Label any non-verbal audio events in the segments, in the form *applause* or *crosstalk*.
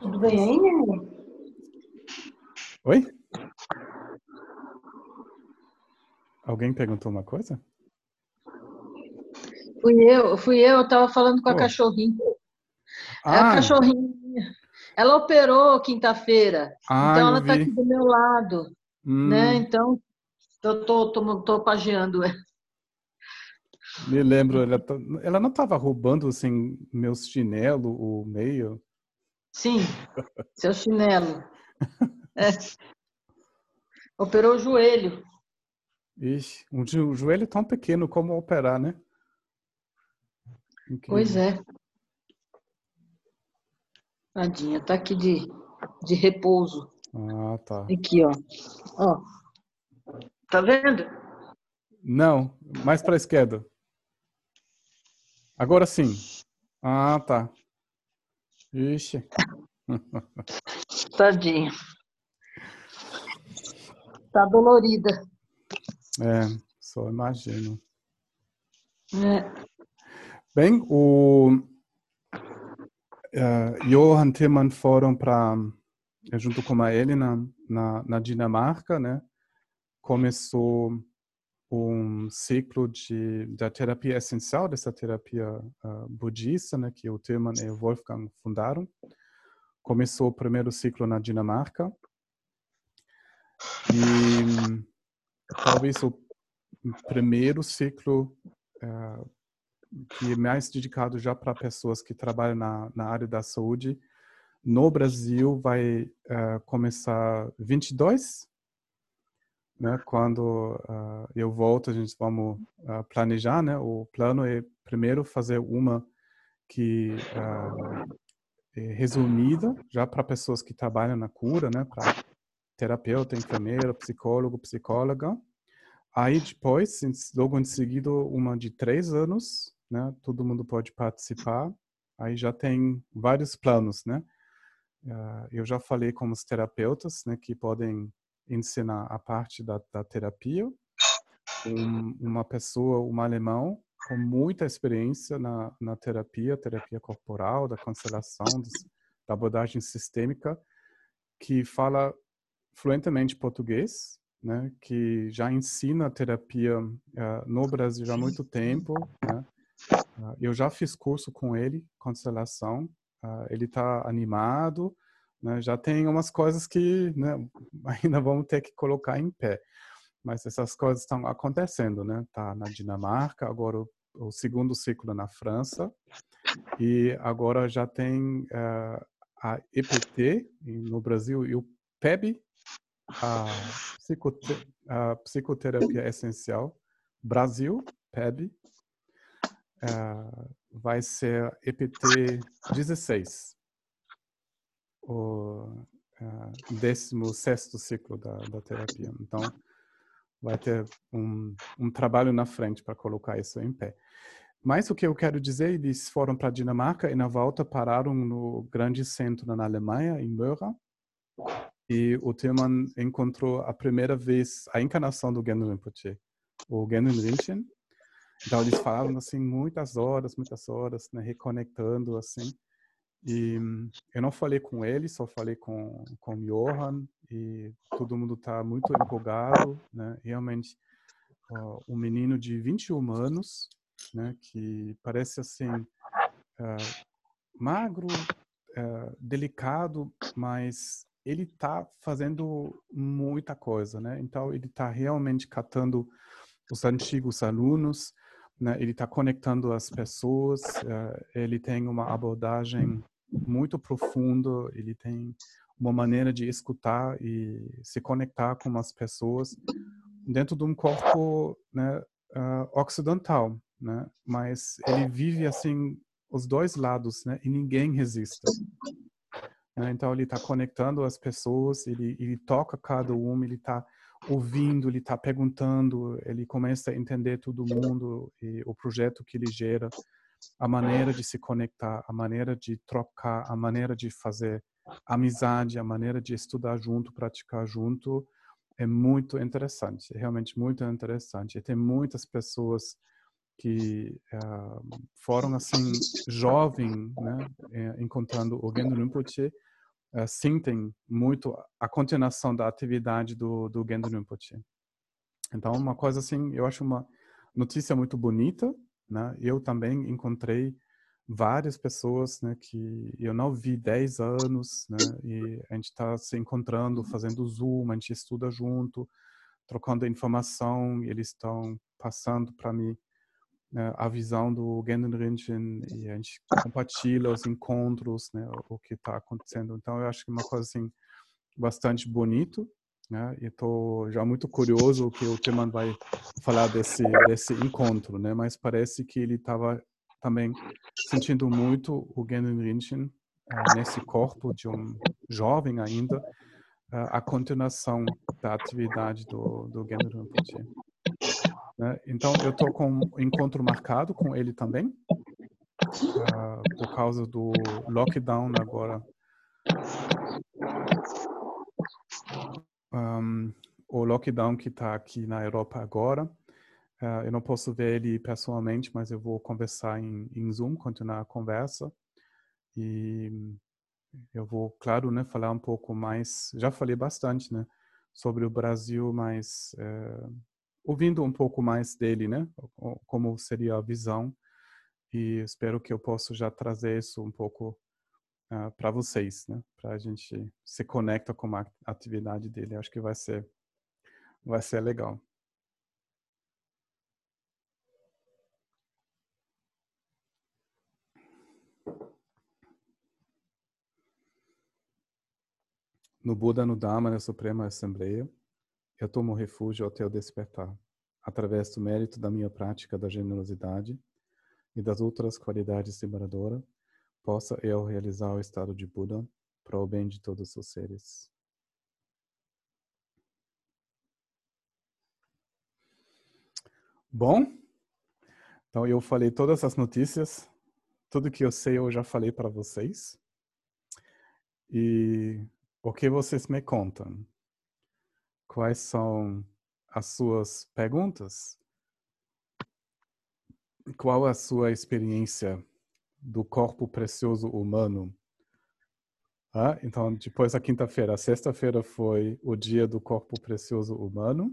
Tudo bem aí, Nenê? Oi? Alguém perguntou uma coisa? Fui eu, fui eu, eu tava falando com a Oh. cachorrinha. É Ah, a cachorrinha. Ela operou quinta-feira, ah, então ela tá vi. aqui do meu lado, Hum, né? Então, eu tô, tô, tô pageando ela. me lembro, ela, tá- ela não estava roubando assim meus chinelo, o meio. Sim, seu chinelo. É. Operou o joelho. Ixi, um jo- joelho tão pequeno como operar, né? Pois Incrível. é. Tadinha, tá aqui de, de repouso. Ah, tá. Aqui, ó. Ó. Tá vendo? Não, mais para a esquerda. Agora sim. Ah, tá. Ixi. Tadinha. Tá dolorida. É, só imagino. É. Bem, o eh, Johan Tillman foram para, junto com a ele na, na, na Dinamarca, né? Começou um ciclo de da terapia essencial dessa terapia ah, budista, né? Que o Tillman e o Wolfgang fundaram. Começou o primeiro ciclo na Dinamarca e talvez o primeiro ciclo eh, que é mais dedicado já para pessoas que trabalham na, na área da saúde. No Brasil vai eh, começar 22, né? Quando ah, eu volto, a gente vamos ah, planejar, né? O plano é primeiro fazer uma que ah, é resumida já para pessoas que trabalham na cura, né? Para terapeuta, enfermeiro, psicólogo, psicóloga. Aí depois, logo em seguida, uma de três anos, né? Todo mundo pode participar. Aí já tem vários planos, né? Eu já falei com os terapeutas, né? Que podem ensinar a parte da, da terapia. Um- uma pessoa, um alemão, com muita experiência na, na terapia, terapia corporal, da constelação, dos- da abordagem sistêmica, que fala fluentemente português, né, que já ensina terapia eh, no Brasil há muito tempo, né. Ah, eu já fiz curso com ele, constelação, ah, ele está animado, né, já tem umas coisas que né, *laughs* ainda vamos ter que colocar em pé, mas essas coisas estão acontecendo, né, tá na Dinamarca, agora o, o segundo ciclo na França, e agora já tem eh, a EPT no Brasil e o PEB, a, psicote- a psicoterapia essencial. Brasil, PEB, ah, vai ser EPT 16, o ah, 16 ciclo da, da terapia. Então, vai ter um, um trabalho na frente para colocar isso em pé. Mas o que eu quero dizer, eles foram para a Dinamarca e na volta pararam no grande centro na Alemanha, em Möra, e o Tillman encontrou a primeira vez a encarnação do Genro Rinpoche, o Genro Rinchen. Então eles falavam assim muitas horas, muitas horas, né, reconectando assim. E hum, eu não falei com ele, só falei com com o Johan e todo mundo está muito empolgado, né? Realmente um menino de 21 anos, né, que parece assim ah, magro, ah, delicado, mas ele está fazendo muita coisa, né? Então ele está realmente catando os antigos alunos, né? Ele está conectando as pessoas. eh, ele tem uma abordagem muito profunda. Ele tem uma maneira de escutar e se conectar com as pessoas dentro de um corpo, né, ah, ocidental, né? Mas ele vive assim os dois lados, né? E ninguém resiste. né? Então ele está conectando as pessoas, ele, ele toca cada um, ele está ouvindo, ele está perguntando, ele começa a entender todo mundo e o projeto que ele gera, a maneira de se conectar, a maneira de trocar, a maneira de fazer amizade, a maneira de estudar junto, praticar junto, é muito interessante, é realmente muito interessante. E tem muitas pessoas que uh, foram assim jovens, né, encontrando o Gendo Rinpoche, uh, sentem muito a continuação da atividade do, do Gendo Rinpoche. Então, uma coisa assim, eu acho uma notícia muito bonita, né? Eu também encontrei várias pessoas né, que eu não vi 10 anos, né, e a gente está se encontrando, fazendo Zoom, a gente estuda junto, trocando informação, eles estão passando para mim né, a visão do Genden Rinchen e a gente compartilha os encontros, né, o que está acontecendo. Então, eu acho que é uma coisa assim bastante bonito, né, e estou já muito curioso que o Timan vai falar desse desse encontro, né, mas parece que ele estava também sentindo muito o Genden Rinchen uh, nesse corpo de um jovem ainda, uh, a continuação da atividade do, do Rinpoche. Né? Então, eu estou com um encontro marcado com ele também, uh, por causa do lockdown agora. Um, o lockdown que está aqui na Europa agora, Uh, eu não posso ver ele pessoalmente, mas eu vou conversar em, em Zoom, continuar a conversa. E eu vou, claro, né, falar um pouco mais. Já falei bastante, né, sobre o Brasil, mas uh, ouvindo um pouco mais dele, né, como seria a visão. E espero que eu possa já trazer isso um pouco uh, para vocês, né, para a gente se conecta com a atividade dele. Acho que vai ser, vai ser legal. No Buda, no Dharma, na Suprema Assembleia, eu tomo refúgio até o despertar, através do mérito da minha prática da generosidade e das outras qualidades liberadoras, possa eu realizar o estado de Buda para o bem de todos os seres. Bom, então eu falei todas as notícias, tudo que eu sei eu já falei para vocês. E o que vocês me contam? Quais são as suas perguntas? Qual a sua experiência do corpo precioso humano? Ah, então, depois da quinta-feira, sexta-feira foi o dia do corpo precioso humano.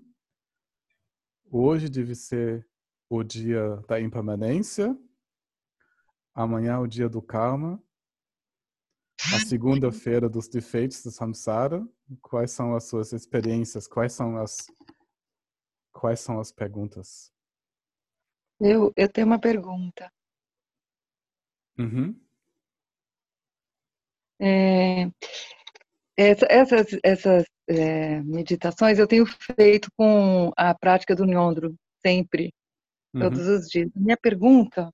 Hoje deve ser o dia da impermanência. Amanhã o dia do karma a segunda-feira dos defeitos do samsara. Quais são as suas experiências? Quais são as quais são as perguntas? Eu eu tenho uma pergunta. Uhum. É, essas essas é, meditações eu tenho feito com a prática do Nyondro sempre, uhum. todos os dias. Minha pergunta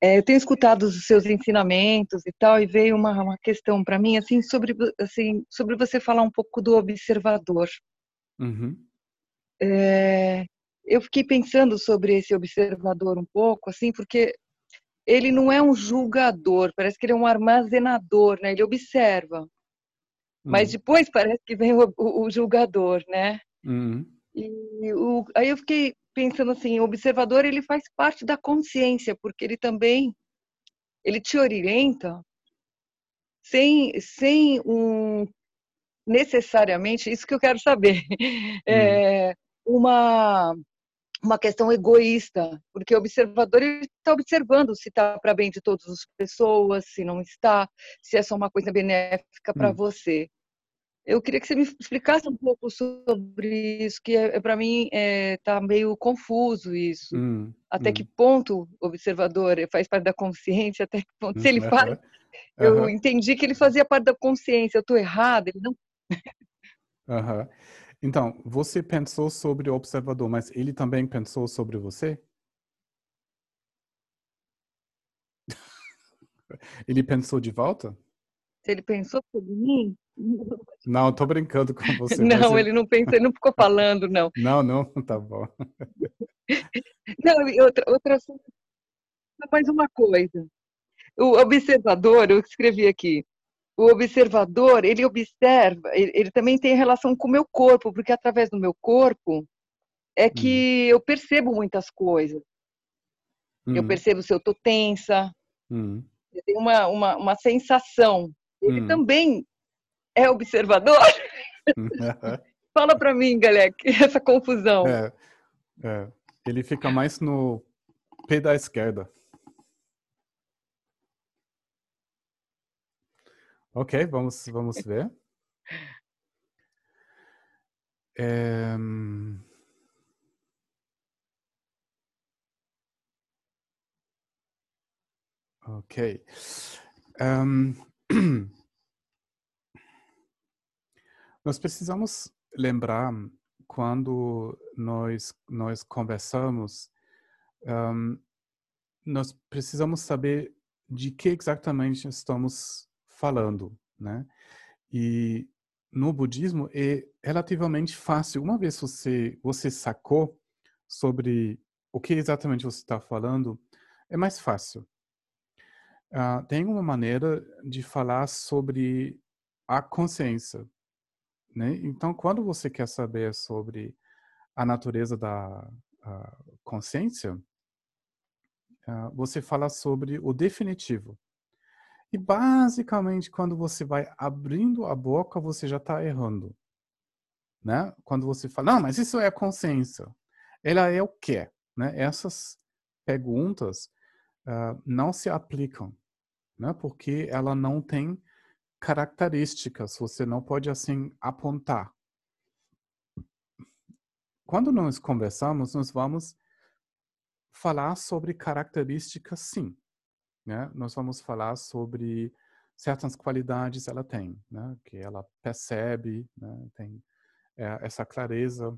é, eu tenho escutado os seus ensinamentos e tal, e veio uma, uma questão para mim, assim sobre, assim, sobre você falar um pouco do observador. Uhum. É, eu fiquei pensando sobre esse observador um pouco, assim, porque ele não é um julgador, parece que ele é um armazenador, né? Ele observa. Uhum. Mas depois parece que vem o, o, julgador, né? Uhum. E o, aí eu fiquei pensando assim, o observador ele faz parte da consciência, porque ele também ele te orienta sem sem um necessariamente isso que eu quero saber *laughs* é uma uma questão egoísta, porque o observador está observando se está para bem de todas as pessoas, se não está, se é só uma coisa benéfica para hum. você. Eu queria que você me explicasse um pouco sobre isso, que é, para mim está é, tá meio confuso isso. Hum, até hum. que ponto o observador faz parte da consciência, *laughs* até que ponto, se ele uhum, faz... Eu uhum. entendi que ele fazia parte da consciência, eu estou errado, ele não... Uhum. Então, você pensou sobre o observador, mas ele também pensou sobre você? *laughs* ele pensou de volta? Se ele pensou sobre mim? Não, tô brincando com *laughs* você. Não, ele não pensou, ele não ficou falando, não. Não, não, *laughs* tá bom. Não, outra, outra mais uma coisa. O observador, eu escrevi aqui, o observador, ele observa, ele, ele também tem relação com o meu corpo, porque através do meu corpo é que hum. eu percebo muitas coisas. Hum. Eu percebo se eu tô tensa, hum. eu tenho uma, uma, uma sensação ele hum. também é observador? *laughs* *laughs* Fala para mim, Galec, *laughs* essa confusão. É, é, ele fica mais no pé da esquerda. Ok, vamos, vamos ver. É... *laughs* Ok. Um... *clears throat* Nós precisamos lembrar quando nós nós conversamos, um, nós precisamos saber de que exatamente estamos falando, né? E no budismo é relativamente fácil. Uma vez você você sacou sobre o que exatamente você está falando, é mais fácil. Uh, tem uma maneira de falar sobre a consciência, né? Então, quando você quer saber sobre a natureza da consciência, uh, você fala sobre o definitivo. E basicamente, quando você vai abrindo a boca, você já está errando. Né? Quando você fala, não, mas isso é a consciência. Ela é o quê? Né? Essas perguntas uh, não se aplicam, né? porque ela não tem características, você não pode assim apontar. Quando nós conversamos, nós vamos falar sobre características, sim. Né? Nós vamos falar sobre certas qualidades ela tem, né? que ela percebe, né? tem é, essa clareza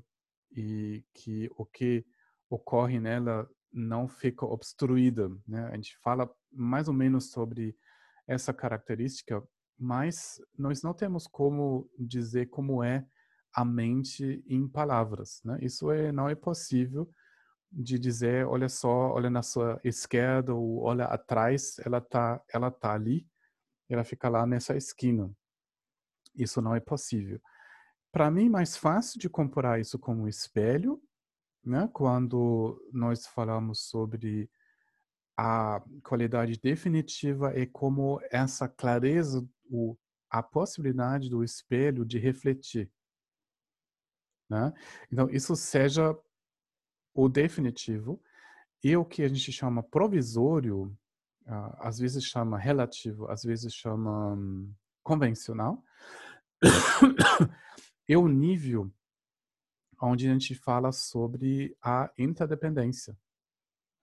e que o que ocorre nela não fica obstruída. Né? A gente fala mais ou menos sobre essa característica, mas nós não temos como dizer como é a mente em palavras. Né? Isso é, não é possível de dizer, olha só, olha na sua esquerda ou olha atrás, ela tá, ela tá ali, ela fica lá nessa esquina. Isso não é possível. Para mim, mais fácil de comparar isso com um espelho né? Quando nós falamos sobre a qualidade definitiva é como essa clareza, o, a possibilidade do espelho de refletir. Né? Então, isso seja o definitivo e o que a gente chama provisório, uh, às vezes chama relativo, às vezes chama um, convencional, *coughs* é o nível onde a gente fala sobre a interdependência,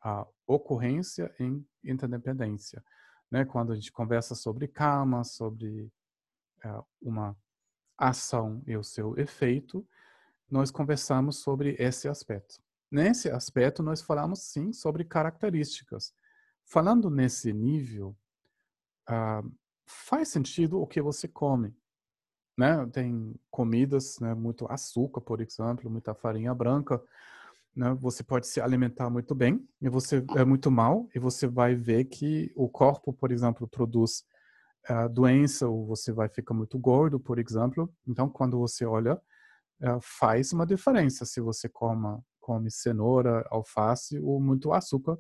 a ocorrência em interdependência. Né? Quando a gente conversa sobre karma, sobre uh, uma ação e o seu efeito, nós conversamos sobre esse aspecto. Nesse aspecto, nós falamos sim sobre características. Falando nesse nível, uh, faz sentido o que você come né? Tem comidas, né? Muito açúcar, por exemplo, muita farinha branca. Né? Você pode se alimentar muito bem e você é muito mal e você vai ver que o corpo, por exemplo, produz uh, doença ou você vai ficar muito gordo, por exemplo. Então, quando você olha, uh, faz uma diferença se você coma, come cenoura, alface ou muito açúcar,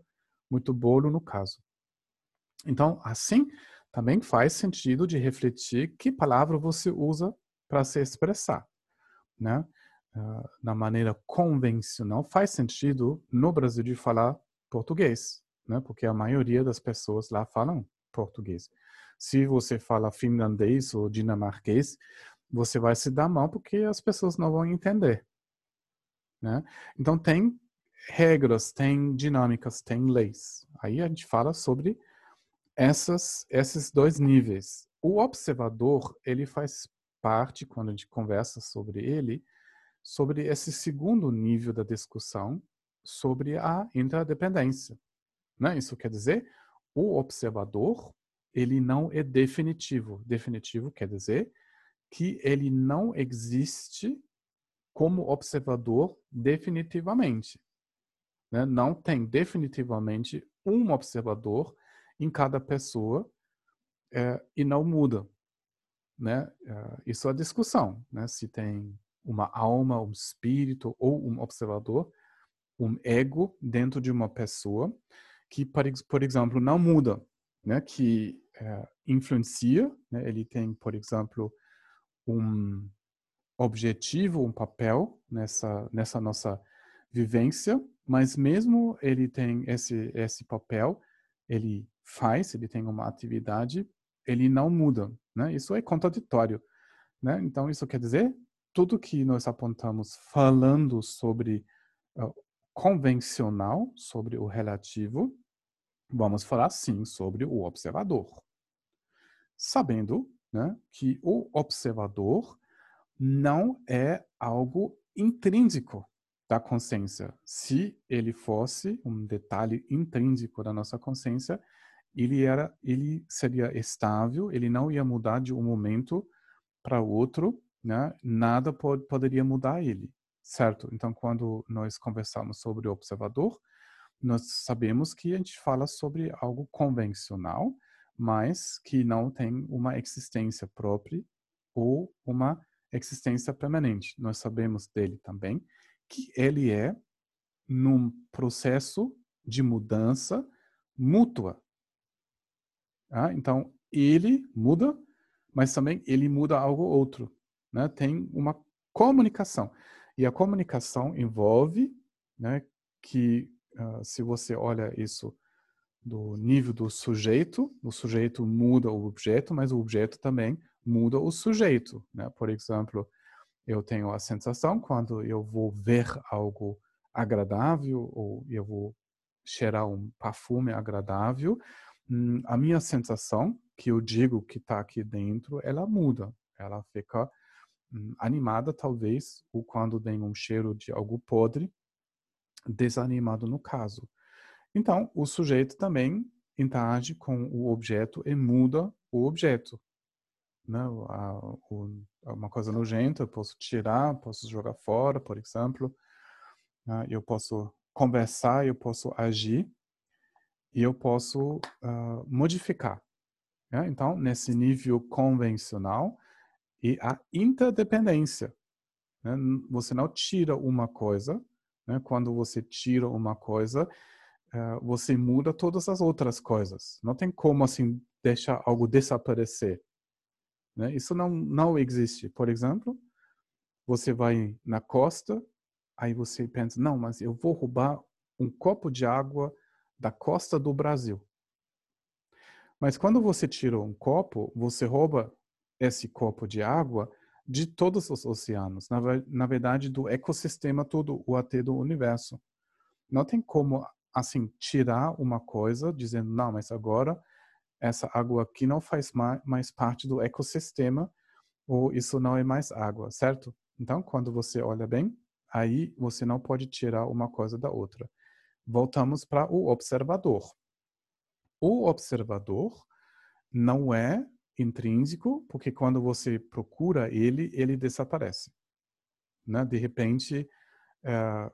muito bolo no caso. Então, assim, também faz sentido de refletir que palavra você usa para se expressar, né? Uh, na maneira convencional, faz sentido no Brasil de falar português, né? Porque a maioria das pessoas lá falam português. Se você fala finlandês ou dinamarquês, você vai se dar mal porque as pessoas não vão entender, né? Então tem regras, tem dinâmicas, tem leis. Aí a gente fala sobre essas, esses dois níveis. O observador, ele faz parte, quando a gente conversa sobre ele, sobre esse segundo nível da discussão, sobre a interdependência. Né? Isso quer dizer, o observador, ele não é definitivo. Definitivo quer dizer que ele não existe como observador definitivamente. Né? Não tem definitivamente um observador em cada pessoa é, e não muda. Né? É, isso é a discussão, né? se tem uma alma, um espírito ou um observador, um ego dentro de uma pessoa que, por exemplo, não muda, né? que é, influencia, né? ele tem, por exemplo, um objetivo, um papel nessa, nessa nossa vivência, mas mesmo ele tem esse, esse papel, ele faz, ele tem uma atividade, ele não muda. Né? Isso é contraditório. Né? Então, isso quer dizer, tudo que nós apontamos falando sobre uh, convencional, sobre o relativo, vamos falar sim sobre o observador. Sabendo né, que o observador não é algo intrínseco da consciência. Se ele fosse um detalhe intrínseco da nossa consciência, ele era, ele seria estável, ele não ia mudar de um momento para outro, né? Nada pod poderia mudar ele, certo? Então, quando nós conversamos sobre o observador, nós sabemos que a gente fala sobre algo convencional, mas que não tem uma existência própria ou uma existência permanente. Nós sabemos dele também que ele é num processo de mudança mútua. Ah, então, ele muda, mas também ele muda algo outro. Né? Tem uma comunicação. E a comunicação envolve né, que, uh, se você olha isso do nível do sujeito, o sujeito muda o objeto, mas o objeto também muda o sujeito. Né? Por exemplo, eu tenho a sensação quando eu vou ver algo agradável ou eu vou cheirar um perfume agradável, hum, a minha sensação que eu digo que está aqui dentro, ela muda, ela fica hum, animada talvez, ou quando tem um cheiro de algo podre, desanimado no caso. Então, o sujeito também interage com o objeto e muda o objeto né, a, o, uma coisa nojenta, eu posso tirar, posso jogar fora, por exemplo. Né, eu posso conversar, eu posso agir e eu posso uh, modificar. Né? Então, nesse nível convencional e a interdependência. Né? Você não tira uma coisa, né? quando você tira uma coisa, uh, você muda todas as outras coisas. Não tem como assim deixar algo desaparecer. Né? Isso não, não existe. Por exemplo, você vai na costa, aí você pensa, não, mas eu vou roubar um copo de água da costa do Brasil. Mas quando você tira um copo, você rouba esse copo de água de todos os oceanos, na, na verdade do ecossistema todo, o até do universo. Não tem como assim tirar uma coisa dizendo não, mas agora essa água aqui não faz mais parte do ecossistema ou isso não é mais água, certo? Então, quando você olha bem, aí você não pode tirar uma coisa da outra. Voltamos para o observador. O observador não é intrínseco, porque quando você procura ele, ele desaparece. Né? De repente, uh,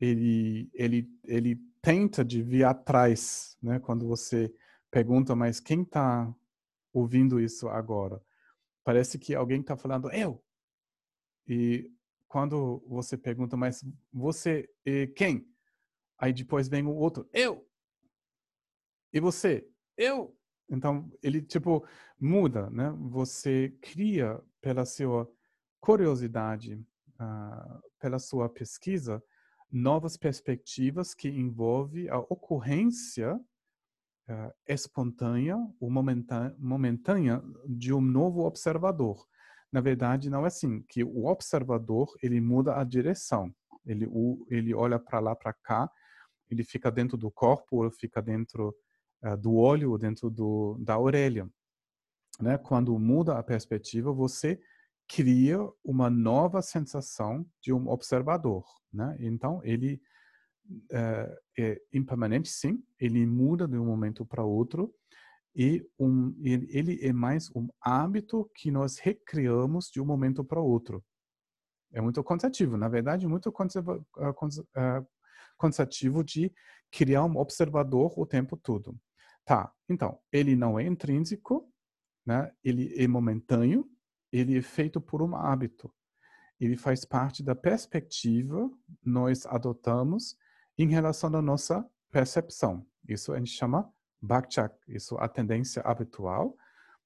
ele, ele, ele tenta de vir atrás, né? quando você pergunta, mas quem está ouvindo isso agora? Parece que alguém está falando, eu. E quando você pergunta, mas você é quem? Aí depois vem o outro, eu. E você? Eu. Então, ele tipo muda, né? Você cria pela sua curiosidade, uh, pela sua pesquisa, novas perspectivas que envolvem a ocorrência espontânea ou momentânea, de um novo observador. Na verdade, não é assim, que o observador, ele muda a direção. Ele, ele olha para lá, para cá, ele fica dentro do corpo, ou fica dentro uh, do olho, ou dentro do, da orelha. Né? Quando muda a perspectiva, você cria uma nova sensação de um observador. Né? Então, ele é, é impermanente, sim, ele muda de um momento para outro e um, ele é mais um hábito que nós recriamos de um momento para outro. É muito cansativo, na verdade, muito cansativo de criar um observador o tempo todo. Tá, então, ele não é intrínseco, né? ele é momentâneo, ele é feito por um hábito. Ele faz parte da perspectiva nós adotamos em relação à nossa percepção. Isso a gente chama Bhakchak, isso a tendência habitual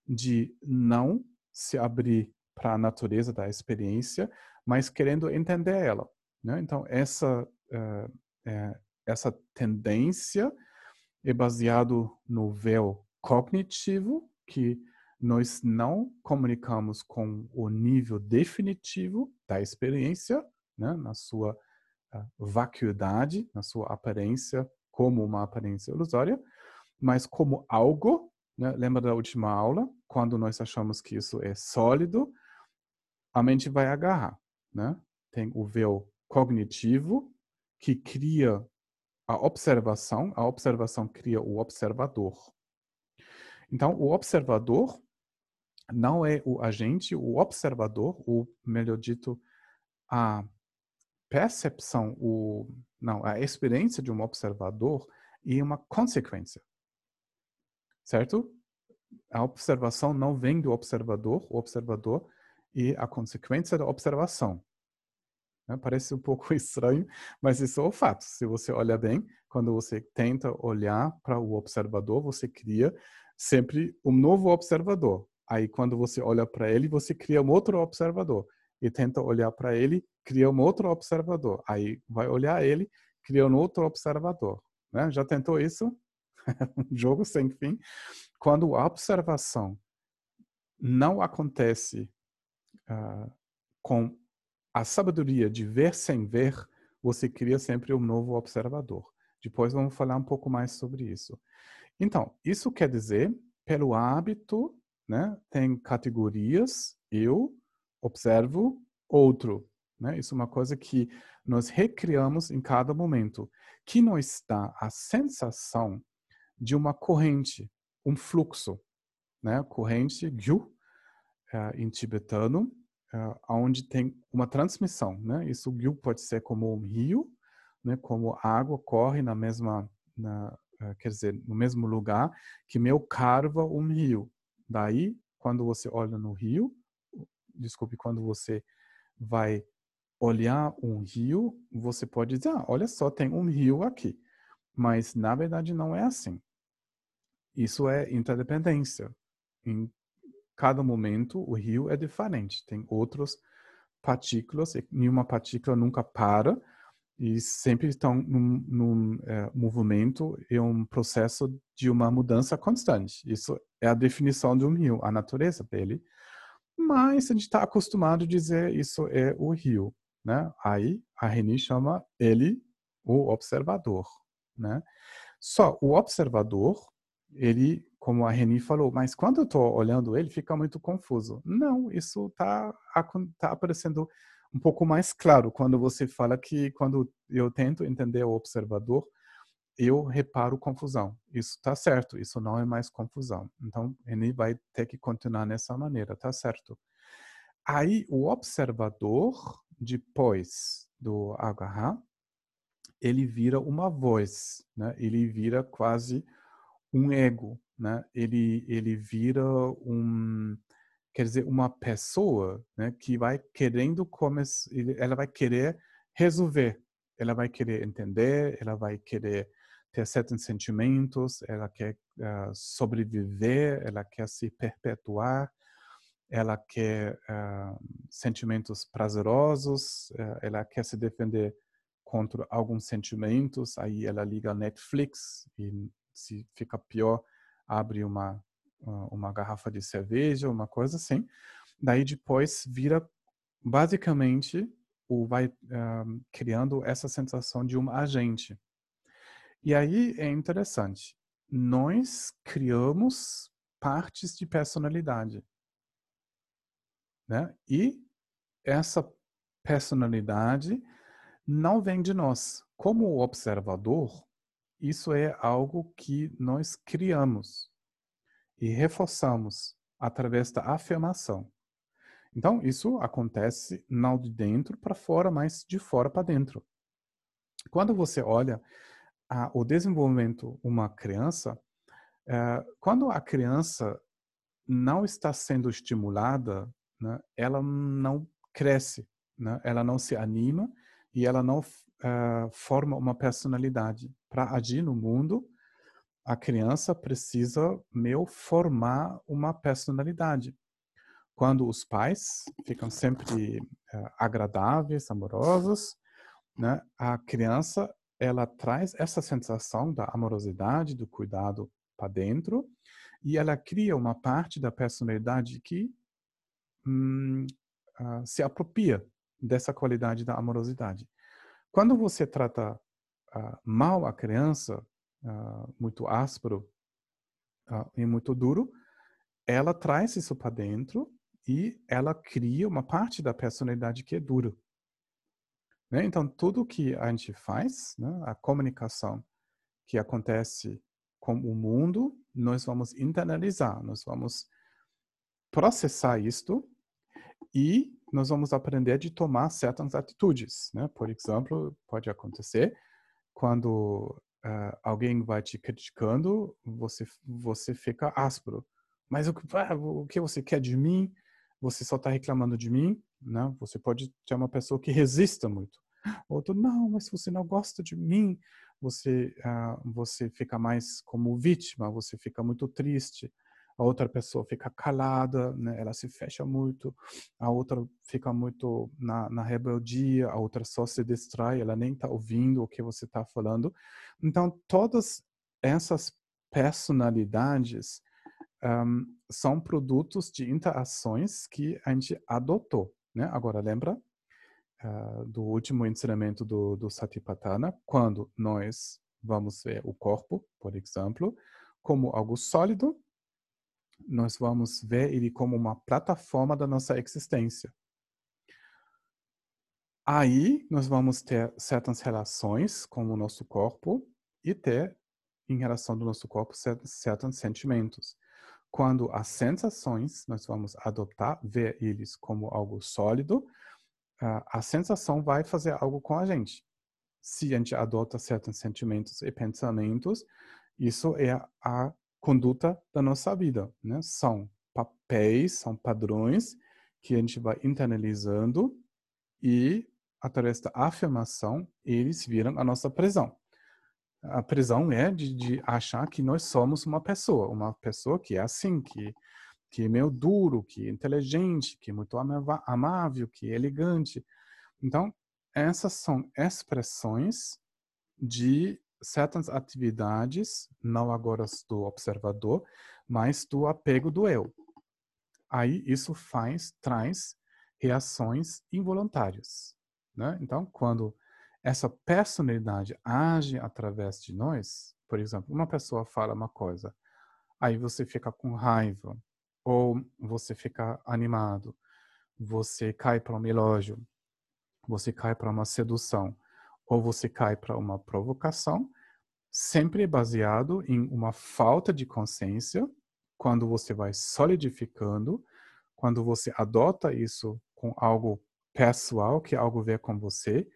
de não se abrir para a natureza da experiência, mas querendo entender ela. Né? Então, essa, uh, é, essa tendência é baseado no véu cognitivo, que nós não comunicamos com o nível definitivo da experiência, né? na sua vacuidade, na sua aparência como uma aparência ilusória, mas como algo, né? lembra da última aula, quando nós achamos que isso é sólido, a mente vai agarrar, né? Tem o véu cognitivo que cria a observação, a observação cria o observador. Então, o observador não é o agente, o observador, ou melhor dito, a percepção, o, não, a experiência de um observador é uma consequência. Certo? A observação não vem do observador, o observador e a consequência da observação. Né? Parece um pouco *laughs* estranho, mas isso é o fato. Se você olha bem, quando você tenta olhar para o observador, você cria sempre um novo observador. Aí, quando você olha para ele, você cria um outro observador. E tenta olhar para ele, cria um outro observador. Aí, vai olhar ele, cria um outro observador. Né? Já tentou isso? um *laughs* jogo sem fim. Quando a observação não acontece uh, com a sabedoria de ver sem ver, você cria sempre um novo observador. Depois vamos falar um pouco mais sobre isso. Então, isso quer dizer, pelo hábito, né, tem categorias, eu observo, outro. Né? Isso é uma coisa que nós recriamos em cada momento, que não está a sensação de uma corrente, um fluxo. Né? Corrente, gyu, uh, em tibetano, uh, onde tem uma transmissão, né? Isso rio pode ser como um rio, né? Como água corre na mesma, na, uh, quer dizer, no mesmo lugar que meu carva um rio. Daí, quando você olha no rio, desculpe, quando você vai olhar um rio, você pode dizer, ah, olha só, tem um rio aqui. Mas, na verdade, não é assim. Isso é interdependência. Em cada momento o rio é diferente. Tem outras partículas, e nenhuma partícula nunca para e sempre estão num, num é, movimento e um processo de uma mudança constante. Isso é a definição de um rio, a natureza dele. Mas a gente está acostumado a dizer isso é o rio, né? Aí a Reni chama ele o observador, né? Só o observador, ele como a Reni falou, mas quando eu estou olhando ele, fica muito confuso. Não, isso está tá aparecendo um pouco mais claro quando você fala que quando eu tento entender o observador, eu reparo confusão. Isso está certo, isso não é mais confusão. Então, Reni vai ter que continuar nessa maneira, tá certo. Aí, o observador, depois do agarrar, ele vira uma voz, né? ele vira quase um ego, né? Ele ele vira um quer dizer uma pessoa, né? Que vai querendo começar, ela vai querer resolver, ela vai querer entender, ela vai querer ter certos sentimentos, ela quer uh, sobreviver, ela quer se perpetuar, ela quer uh, sentimentos prazerosos, uh, ela quer se defender contra alguns sentimentos, aí ela liga Netflix e se fica pior, abre uma, uma garrafa de cerveja, uma coisa assim. Daí depois vira basicamente o vai criando essa sensação de um agente. E aí é interessante. Nós criamos partes de personalidade, né? E essa personalidade não vem de nós. Como observador, isso é algo que nós criamos e reforçamos através da afirmação. Então, isso acontece não de dentro para fora, mas de fora para dentro. Quando você olha a, o desenvolvimento uma criança, é, quando a criança não está sendo estimulada, né, ela não cresce, né, ela não se anima e ela não uh, forma uma personalidade. Para agir no mundo, a criança precisa meio formar uma personalidade. quando os pais ficam sempre uh, agradáveis, amorosos, né, a criança ela traz essa sensação da amorosidade, do cuidado para dentro, e ela cria uma parte da personalidade que hum, uh, se apropria dessa qualidade da amorosidade. Quando você trata uh, mal a criança, uh, muito áspero e muito duro, ela traz isso para dentro e ela cria uma parte da personalidade que é dura. Né? Então, tudo que a gente faz, né, a comunicação que acontece com o mundo, nós vamos internalizar, nós vamos processar isto e nós vamos aprender de tomar certas atitudes. Né? Por exemplo, pode acontecer quando uh, alguém vai te criticando, você, você fica áspero. Mas o, ah, o que você quer de mim? Você só está reclamando de mim? Né? Você pode ter uma pessoa que resista muito. Outro, não, mas você não gosta de mim. Você, uh, você fica mais como vítima, você fica muito triste a outra pessoa fica calada, né? ela se fecha muito, a outra fica muito na, na rebeldia, a outra só se distrai, ela nem está ouvindo o que você está falando. Então, todas essas personalidades um, são produtos de interações que a gente adotou. Né? Agora, lembra uh, do último ensinamento do, do Satipatthana, quando nós vamos ver o corpo, por exemplo, como algo sólido, nós vamos ver ele como uma plataforma da nossa existência. Aí nós vamos ter certas relações com o nosso corpo e ter, em relação do nosso corpo, certos sentimentos. Quando as sensações, nós vamos adotar, ver eles como algo sólido, a sensação vai fazer algo com a gente. Se a gente adota certos sentimentos e pensamentos, isso é a conduta da nossa vida, né? São papéis, são padrões que a gente vai internalizando e através da afirmação eles viram a nossa prisão. A prisão é de, de achar que nós somos uma pessoa, uma pessoa que é assim, que que é meio duro, que é inteligente, que é muito amável, que é elegante. Então, essas são expressões de certas atividades, não agora do observador, mas do apego do eu. Aí isso faz, traz reações involuntárias. Né? Então, quando essa personalidade age através de nós, por exemplo, uma pessoa fala uma coisa, aí você fica com raiva, ou você fica animado, você cai para um elogio, você cai para uma sedução ou você cai para uma provocação, sempre baseado em uma falta de consciência, quando você vai solidificando, quando você adota isso com algo pessoal, que algo a ver com você,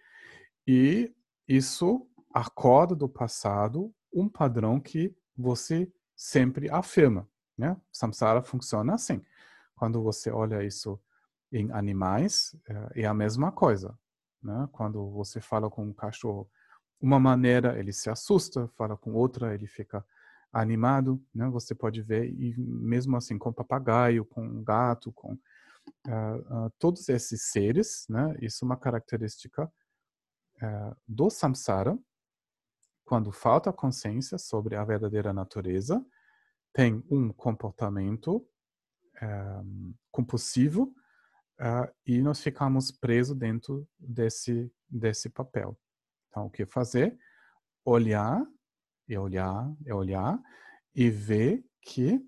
e isso acorda do passado um padrão que você sempre afirma. Né? Samsara funciona assim. Quando você olha isso em animais, é, é a mesma coisa. Né? Quando você fala com um cachorro uma maneira, ele se assusta, fala com outra, ele fica animado, né? Você pode ver e mesmo assim com papagaio, com gato, com uh, uh, todos esses seres, né? Isso é uma característica uh, do samsara. Quando falta consciência sobre a verdadeira natureza, tem um comportamento compulsivo uh, e nós ficamos presos dentro desse, desse papel. Então, o que fazer? Olhar e olhar e olhar e ver que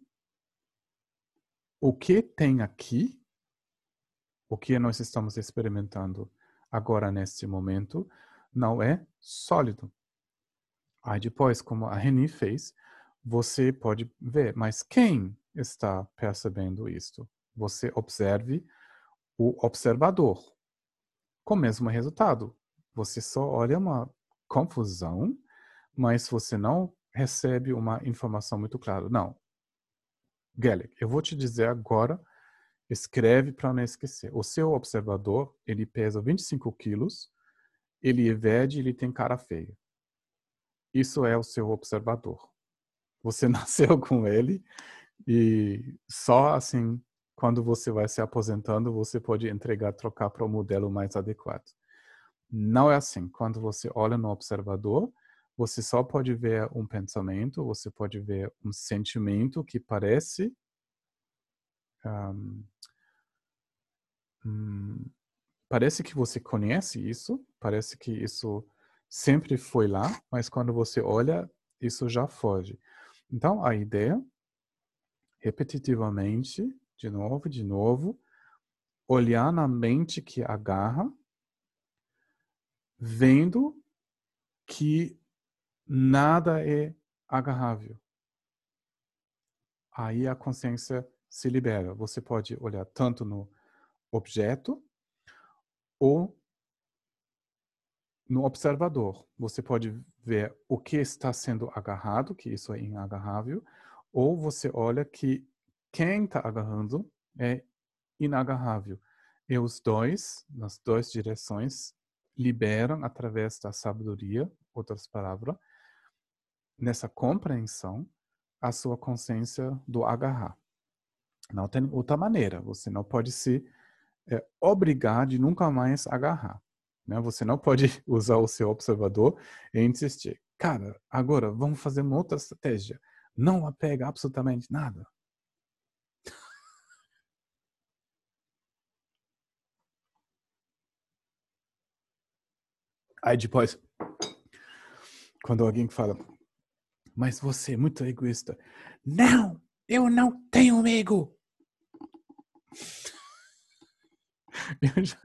o que tem aqui, o que nós estamos experimentando agora neste momento, não é sólido. Aí depois, como a Reni fez, você pode ver, mas quem está percebendo isto? Você observe o observador. Com o mesmo resultado. Você só olha uma confusão, mas você não recebe uma informação muito clara. Não. Gellick, eu vou te dizer agora, escreve para não esquecer. O seu observador, ele pesa 25 quilos, ele é verde, ele tem cara feia. Isso é o seu observador. Você *laughs* nasceu com ele e só assim quando você vai se aposentando, você pode entregar, trocar para o modelo mais adequado. Não é assim. Quando você olha no observador, você só pode ver um pensamento, você pode ver um sentimento que parece um, um, parece que você conhece isso, parece que isso sempre foi lá, mas quando você olha, isso já foge. Então, a ideia, repetitivamente, de novo, de novo, olhar na mente que agarra, vendo que nada é agarrável. Aí a consciência se libera. Você pode olhar tanto no objeto ou no observador. Você pode ver o que está sendo agarrado, que isso é inagarrável, ou você olha que quem está agarrando é inagarrável. E os dois, nas duas direções, liberam através da sabedoria, outras palavras, nessa compreensão, a sua consciência do agarrar. Não tem outra maneira. Você não pode se é, obrigar de nunca mais agarrar. Né? Você não pode *laughs* usar o seu observador e insistir. Cara, agora vamos fazer uma outra estratégia. Não apega absolutamente nada. Aí depois, quando alguém fala, mas você é muito egoísta. Não, eu não tenho amigo. *laughs* Eu já,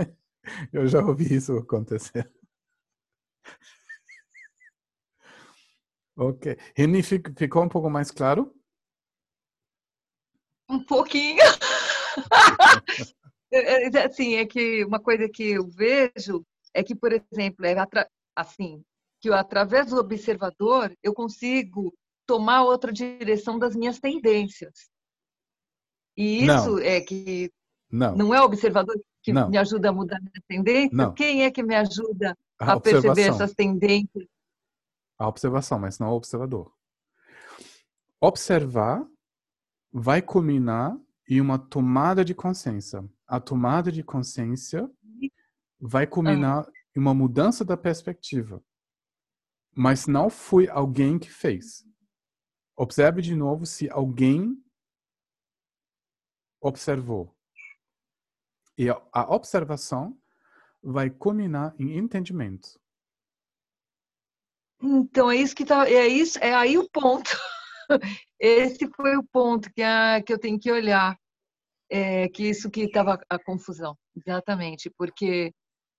eu já ouvi isso acontecer. Ok. Reni, ficou um pouco mais claro? Um pouquinho. *laughs* Assim, é que uma coisa que eu vejo é que, por exemplo, é assim, que eu, através do observador eu consigo tomar outra direção das minhas tendências. E isso não. é que não, não é o observador que não. me ajuda a mudar a tendência? Não. Quem é que me ajuda a, a perceber essas tendências? A observação, mas não o observador. Observar vai culminar em uma tomada de consciência. A tomada de consciência vai culminar ah. em uma mudança da perspectiva. Mas não foi alguém que fez. Observe de novo se alguém observou. E a observação vai culminar em entendimento. Então é isso que tá, é isso, é aí o ponto. *laughs* Esse foi o ponto que, a, que eu tenho que olhar, é, que isso que estava a confusão, exatamente, porque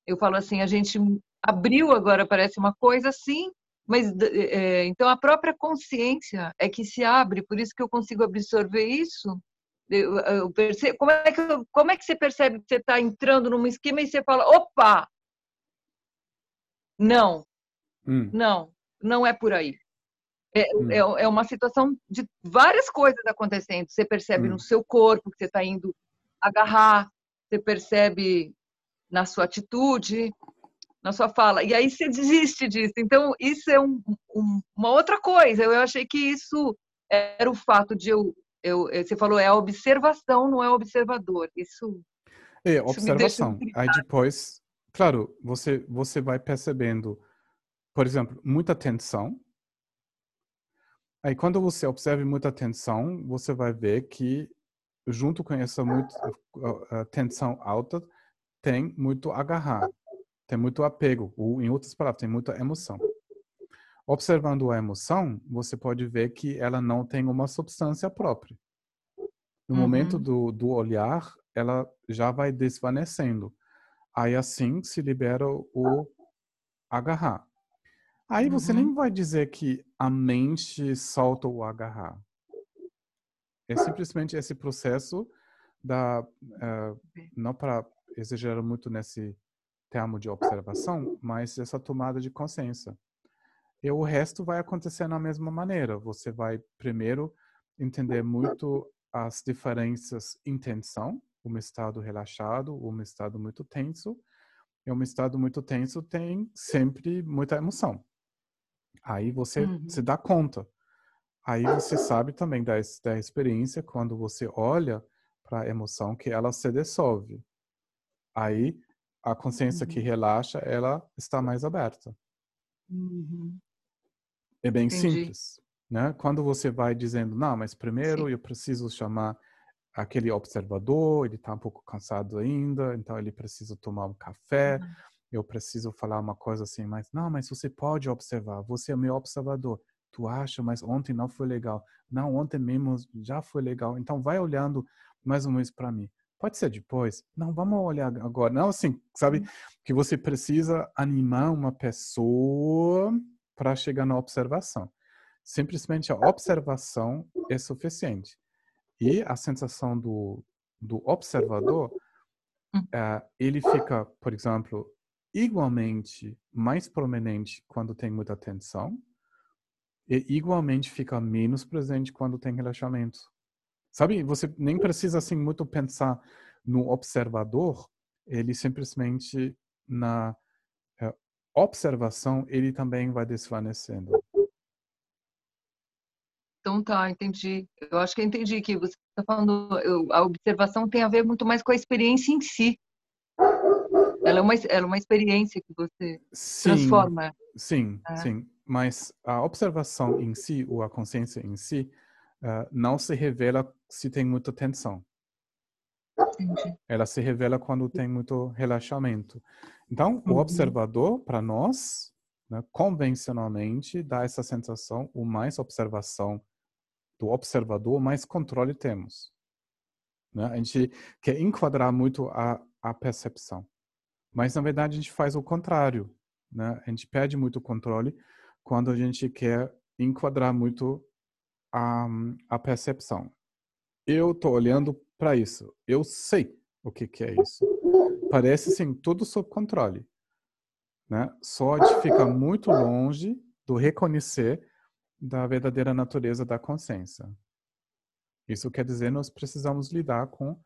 eu falo assim, a gente abriu agora parece uma coisa assim, mas é, então a própria consciência é que se abre, por isso que eu consigo absorver isso eu, eu percebo, como, é que, como é que você percebe que você está entrando num esquema e você fala, opa, não, hum. não, não é por aí. É, hum. é, é, uma situação de várias coisas acontecendo. Você percebe hum. no seu corpo que você está indo agarrar, você percebe na sua atitude, na sua fala, e aí você desiste disso. Então, isso é um, um, uma outra coisa. Eu achei que isso era o fato de eu eu, eh, você falou, é a observação, não é o observador. Isso. É, observação. Aí depois, claro, você, você vai percebendo, por exemplo, muita tensão. Aí quando você observa muita tensão, você vai ver que junto com essa muito, tensão alta, tem muito agarrar, tem muito apego, ou em outras palavras, tem muita emoção. Observando a emoção, você pode ver que ela não tem uma substância própria. No uhum. momento do, do olhar, ela já vai desvanecendo. Aí assim se libera o agarrar. Aí uhum. você nem vai dizer que a mente solta o agarrar. É simplesmente esse processo da uh, não para exagerar muito nesse termo de observação, mas essa tomada de consciência. E o resto vai acontecer na mesma maneira. Você vai primeiro entender muito as diferenças em tensão, um estado relaxado, um estado muito tenso. E um estado muito tenso tem sempre muita emoção. Aí você uhum. se dá conta. Aí você sabe também da, da experiência quando você olha para a emoção que ela se dissolve. Aí a consciência uhum. que relaxa, ela está mais aberta. Uhum. É bem Entendi. simples. Né? Quando você vai dizendo, não, mas primeiro Sim. eu preciso chamar aquele observador, ele está um pouco cansado ainda, então ele precisa tomar um café, uhum. eu preciso falar uma coisa assim, mas não, mas você pode observar, você é meu observador. Tu acha, mas ontem não foi legal. Não, ontem mesmo já foi legal. Então vai olhando mais ou menos para mim. Pode ser depois. Não, vamos olhar agora. Não, assim, sabe? Que você precisa animar uma pessoa para chegar na observação. Simplesmente a observação é suficiente. E a sensação do, do observador, uh, ele fica, por exemplo, igualmente mais prominente quando tem muita atenção e igualmente fica menos presente quando tem relaxamento. Sabe, você nem precisa assim muito pensar no observador, ele simplesmente na é, observação ele também vai desvanecendo. Então tá, entendi. Eu acho que eu entendi que você está falando, a observação tem a ver muito mais com a experiência em si. Ela é uma, ela é uma experiência que você sim, transforma. Sim, é. sim. Mas a observação em si, ou a consciência em si, uh, não se revela se tem muita tensão. Entendi. Ela se revela quando tem muito relaxamento. Então, uhum. o observador, para nós, né, convencionalmente, dá essa sensação, o mais observação do observador, mais controle temos. Né? A gente quer enquadrar muito a, a percepção. Mas, na verdade, a gente faz o contrário. Né? A gente perde muito controle quando a gente quer enquadrar muito a, a percepção. Eu estou olhando para isso. Eu sei o que, que é isso. Parece, sim, tudo sob controle. Né? Só a gente fica muito longe do reconhecer da verdadeira natureza da consciência. Isso quer dizer, nós precisamos lidar com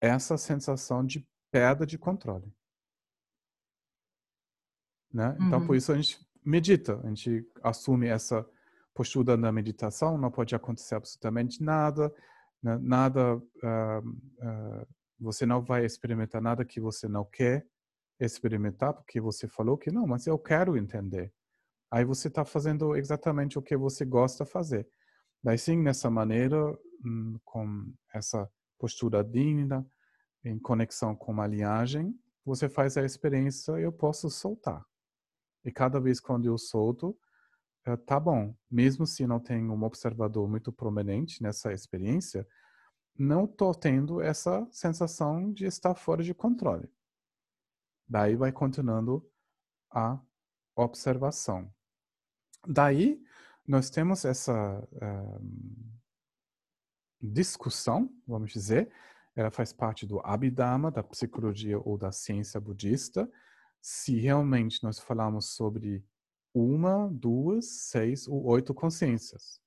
essa sensação de perda de controle. Né? Então, uhum. por isso a gente medita, a gente assume essa postura na meditação, não pode acontecer absolutamente nada, nada, uh, uh, você não vai experimentar nada que você não quer experimentar, porque você falou que não, mas eu quero entender. Aí você está fazendo exatamente o que você gosta de fazer. Daí sim, nessa maneira, hum, com essa postura digna, em conexão com a linhagem, você faz a experiência, eu posso soltar. E cada vez quando eu solto, tá bom, mesmo se não tem um observador muito prominente nessa experiência, não estou tendo essa sensação de estar fora de controle. Daí vai continuando a observação. Daí nós temos essa uh, discussão, vamos dizer, ela faz parte do Abhidharma, da psicologia ou da ciência budista, se realmente nós falamos sobre uma, duas, seis ou oito consciências.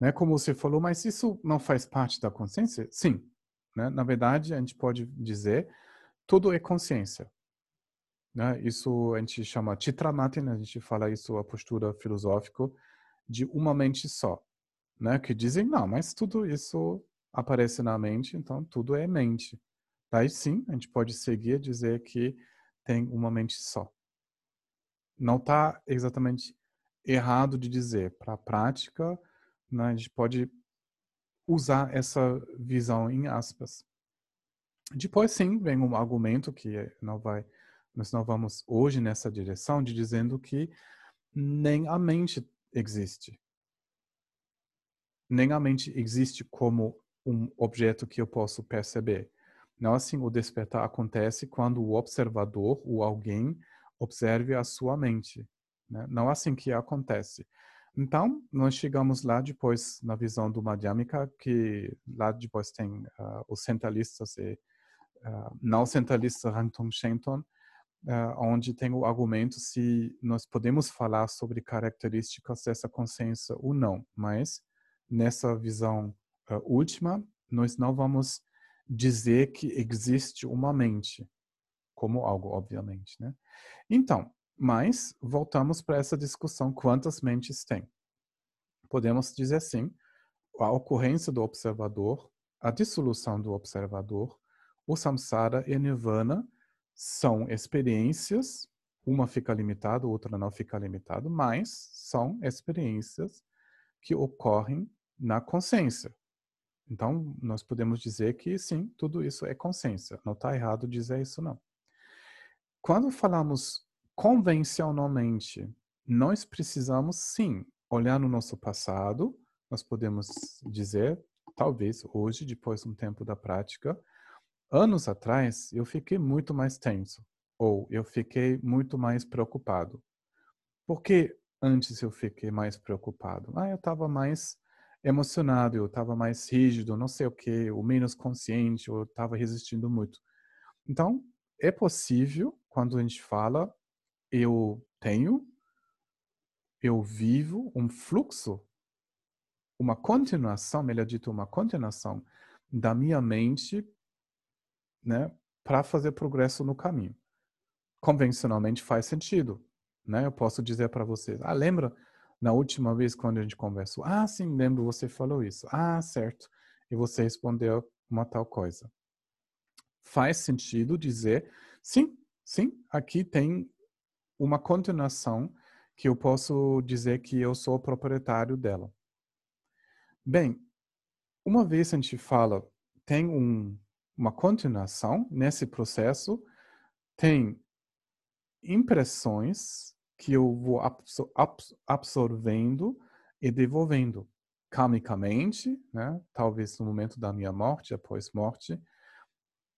Né? Como você falou, mas isso não faz parte da consciência? Sim. Né? Na verdade, a gente pode dizer tudo é consciência. Né? Isso a gente chama Chitramatin, a gente fala isso a postura filosófica de uma mente só. Né? Que dizem, não, mas tudo isso aparece na mente, então tudo é mente. Daí sim, a gente pode seguir e dizer que tem uma mente só não está exatamente errado de dizer. Para a prática, né, a gente pode usar essa visão em aspas. Depois, sim, vem um argumento que não vai, nós não vamos hoje nessa direção, de dizendo que nem a mente existe. Nem a mente existe como um objeto que eu posso perceber. Não assim, o despertar acontece quando o observador, ou alguém, observe a sua mente. Né? Não é assim que acontece. Então, nós chegamos lá depois na visão do Madhyamika, que lá depois tem uh, os centralistas e uh, não centralistas Hangtong Shenton, uh, onde tem o argumento se nós podemos falar sobre características dessa consciência ou não, mas nessa visão última, nós não vamos dizer que existe uma mente como algo, obviamente, né? Então, mas voltamos para essa discussão: quantas mentes tem? Podemos dizer assim: a ocorrência do observador a dissolução do observador, o samsara e nirvana são experiências, uma fica limitada, outra não fica limitada, mas são experiências que ocorrem na consciência. Então, nós podemos dizer que sim, tudo isso é consciência. Não está errado dizer isso, não. Quando falamos convencionalmente, nós precisamos sim olhar no nosso passado. Nós podemos dizer, talvez hoje, depois de um tempo da prática, anos atrás eu fiquei muito mais tenso ou eu fiquei muito mais preocupado. Por que antes eu fiquei mais preocupado? Ah, eu estava mais emocionado, eu estava mais rígido, não sei o que, ou menos consciente, ou estava resistindo muito. Então, é possível, quando a gente fala, eu tenho, eu vivo um fluxo, uma continuação, melhor dito, uma continuação da minha mente, né, para fazer progresso no caminho convencionalmente faz sentido. Né? Eu posso dizer para vocês, ah, lembra na última vez quando a gente conversou? Ah, sim, lembro, você falou isso. Ah, certo. E você respondeu uma tal coisa. Faz sentido dizer, sim, sim, aqui tem uma continuação que eu posso dizer que eu sou o proprietário dela. Bem, uma vez a gente fala, tem um, uma continuação nesse processo, tem impressões que eu vou absorvendo e devolvendo karmicamente, né? talvez no momento da minha morte, após morte,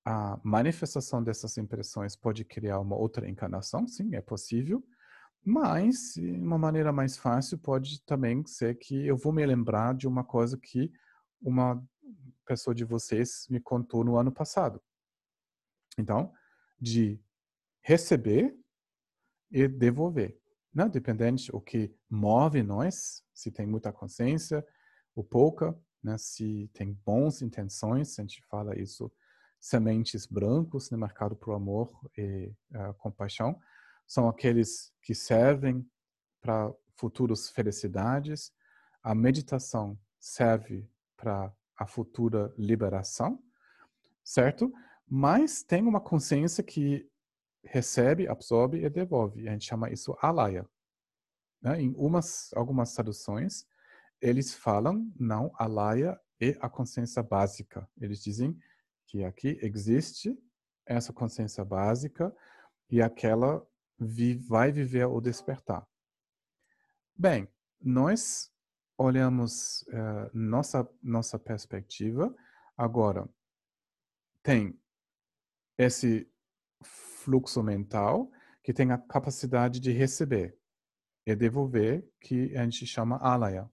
a manifestação dessas impressões pode criar uma outra encarnação, sim, é possível, mas, uma maneira mais fácil, pode também ser que eu vou me lembrar de uma coisa que uma pessoa de vocês me contou no ano passado. Então, de receber e devolver. Né? Dependente o que move nós, se tem muita consciência ou pouca, né? se tem bons intenções, a gente fala isso, sementes brancos no mercado para o amor e uh, compaixão, são aqueles que servem para futuras felicidades. A meditação serve para a futura liberação, certo? Mas tem uma consciência que recebe, absorve e devolve. A gente chama isso alaya. Né? Em umas, algumas traduções, eles falam não alaya e a consciência básica. Eles dizem que aqui existe essa consciência básica e aquela vi, vai viver o despertar. Bem, nós olhamos uh, nossa nossa perspectiva agora tem esse fluxo mental que tem a capacidade de receber e devolver, que a gente chama alaya.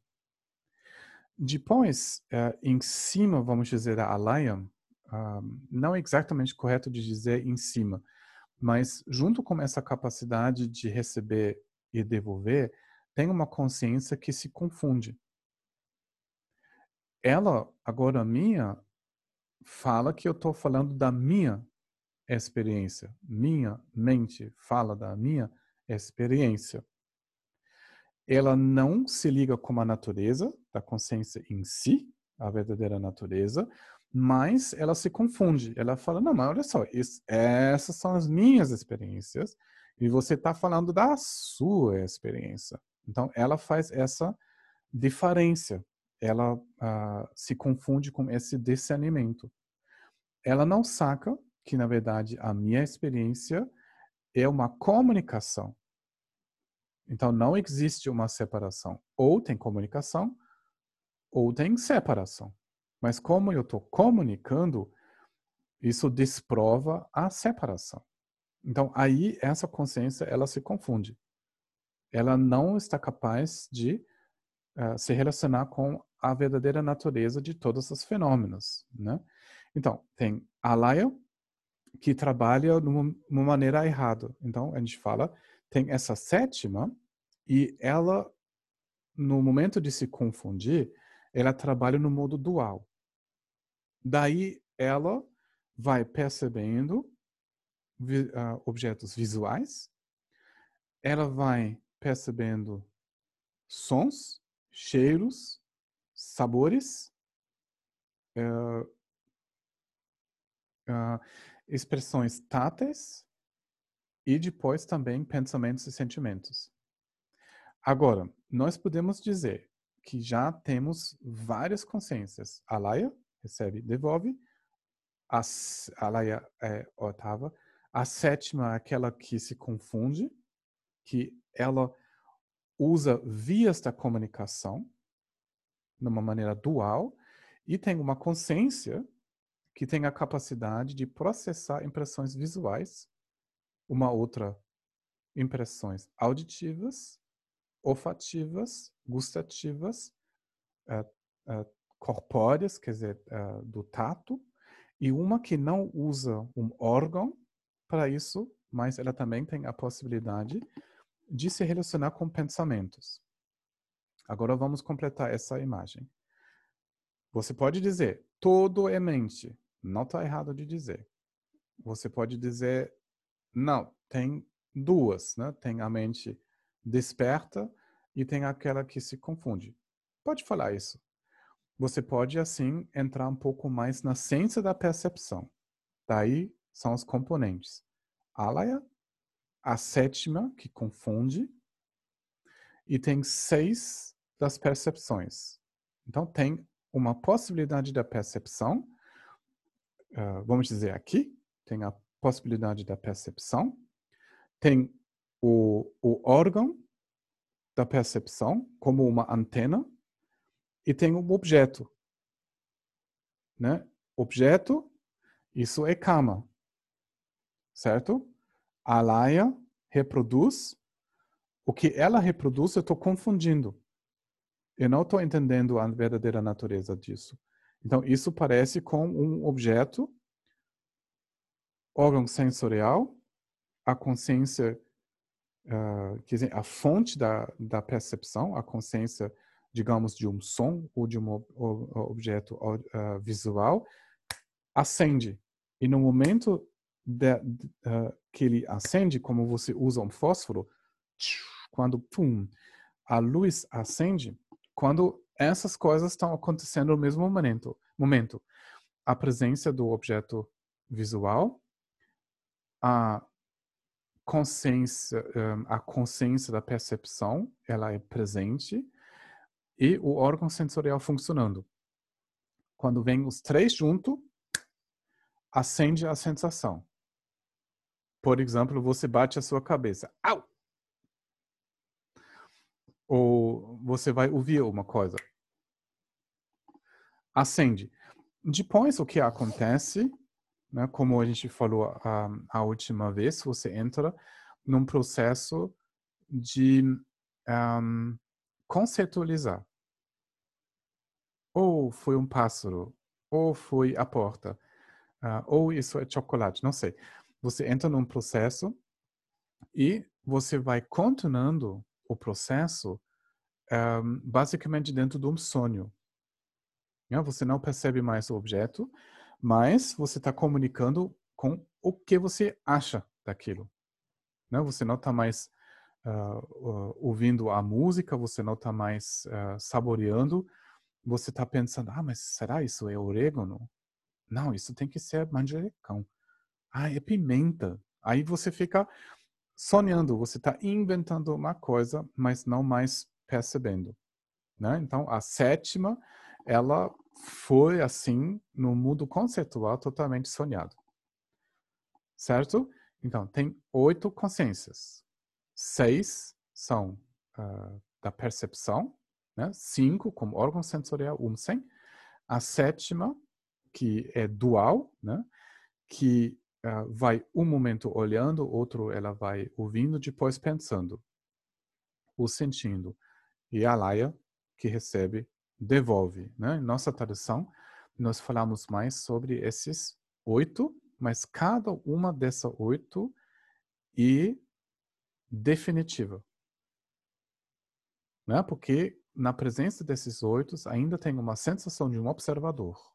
Depois, uh, em cima, vamos dizer, da alaya, uh, não é exatamente correto de dizer em cima, mas junto com essa capacidade de receber e devolver, tem uma consciência que se confunde. Ela, agora minha, fala que eu estou falando da minha experiência. Minha mente fala da minha experiência. Ela não se liga com a natureza da consciência em si, a verdadeira natureza, mas ela se confunde. Ela fala: não, mas olha só, isso, essas são as minhas experiências e você está falando da sua experiência. Então, ela faz essa diferença. Ela uh, se confunde com esse discernimento. Ela não saca que, na verdade, a minha experiência é uma comunicação. Então, não existe uma separação. Ou tem comunicação, ou tem separação. Mas como eu estou comunicando, isso desprova a separação. Então, aí, essa consciência, ela se confunde. Ela não está capaz de uh, se relacionar com a verdadeira natureza de todos os fenômenos, né? Então, tem alaya, que trabalha de uma maneira errada. Então, a gente fala, tem essa sétima e ela, no momento de se confundir, ela trabalha no modo dual. Daí, ela vai percebendo uh, objetos visuais, ela vai percebendo sons, cheiros, sabores, uh, uh, expressões táteis e depois também pensamentos e sentimentos. Agora, nós podemos dizer que já temos várias consciências. A Laia recebe, devolve. A, a Laia é oitava. A sétima é aquela que se confunde, que ela usa vias da comunicação de uma maneira dual e tem uma consciência que tem a capacidade de processar impressões visuais, uma outra impressões auditivas, olfativas, gustativas, uh, corpóreas, quer dizer, uh, do tato, e uma que não usa um órgão para isso, mas ela também tem a possibilidade de se relacionar com pensamentos. Agora vamos completar essa imagem. Você pode dizer, todo é mente. Não está errado de dizer. Você pode dizer, não, tem duas, né? Tem a mente desperta e tem aquela que se confunde. Pode falar isso. Você pode, assim, entrar um pouco mais na ciência da percepção. Daí são os componentes. Alaya, a sétima, que confunde, e tem seis das percepções. Então, tem uma possibilidade da percepção, uh, vamos dizer aqui, tem a possibilidade da percepção, tem o, o órgão da percepção como uma antena e tem um objeto. Né? Objeto, isso é kama, certo? A laia reproduz. O que ela reproduz, eu estou confundindo. Eu não estou entendendo a verdadeira natureza disso. Então, isso parece com um objeto, órgão sensorial, a consciência, uh, quer dizer, a fonte da, da percepção, a consciência, digamos, de um som ou de um objeto uh, visual, acende. E no momento de, uh, que ele acende, como você usa um fósforo, quando pum, a luz acende, quando essas coisas estão acontecendo no mesmo momento, momento a presença do objeto visual, a consciência, a consciência da percepção, ela é presente e o órgão sensorial funcionando. Quando vem os três juntos, acende a sensação. Por exemplo, você bate a sua cabeça. Au! Ou você vai ouvir uma coisa. Acende. Depois, o que acontece, né, como a gente falou a, a última vez, você entra num processo de um, conceitualizar. Ou foi um pássaro, ou foi a porta, uh, ou isso é chocolate, não sei. Você entra num processo e você vai continuando o processo um, basicamente dentro de um sonho. Né? Você não percebe mais o objeto, mas você está comunicando com o que você acha daquilo. Né? Você não está mais uh, ouvindo a música, você não está mais uh, saboreando, você está pensando, ah, mas será isso é orégano? Não, isso tem que ser manjericão. Ah, é pimenta. Aí você fica sonhando, você está inventando uma coisa, mas não mais percebendo. Né? Então, a sétima, ela foi assim, no mundo conceitual, totalmente sonhado. Certo? Então, tem oito consciências. Seis são uh, da percepção, né? cinco como órgão sensorial, um sem. A sétima, que é dual, né? que uh, vai um momento olhando, outro ela vai ouvindo, depois pensando, ou sentindo. E a laia, que recebe, devolve. Né? Em nossa tradução, nós falamos mais sobre esses oito, mas cada uma dessas oito é definitiva. Né? Porque na presença desses oito ainda tem uma sensação de um observador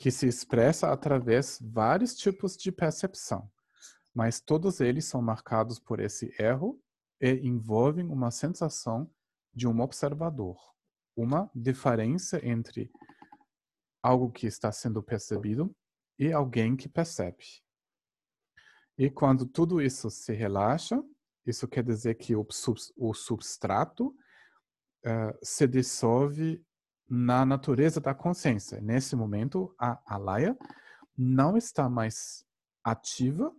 que se expressa através de vários tipos de percepção, mas todos eles são marcados por esse erro e envolvem uma sensação de um observador, uma diferença entre algo que está sendo percebido e alguém que percebe. E quando tudo isso se relaxa, isso quer dizer que o, o substrato uh, se dissolve na natureza da consciência. Nesse momento, a alaya não está mais ativa.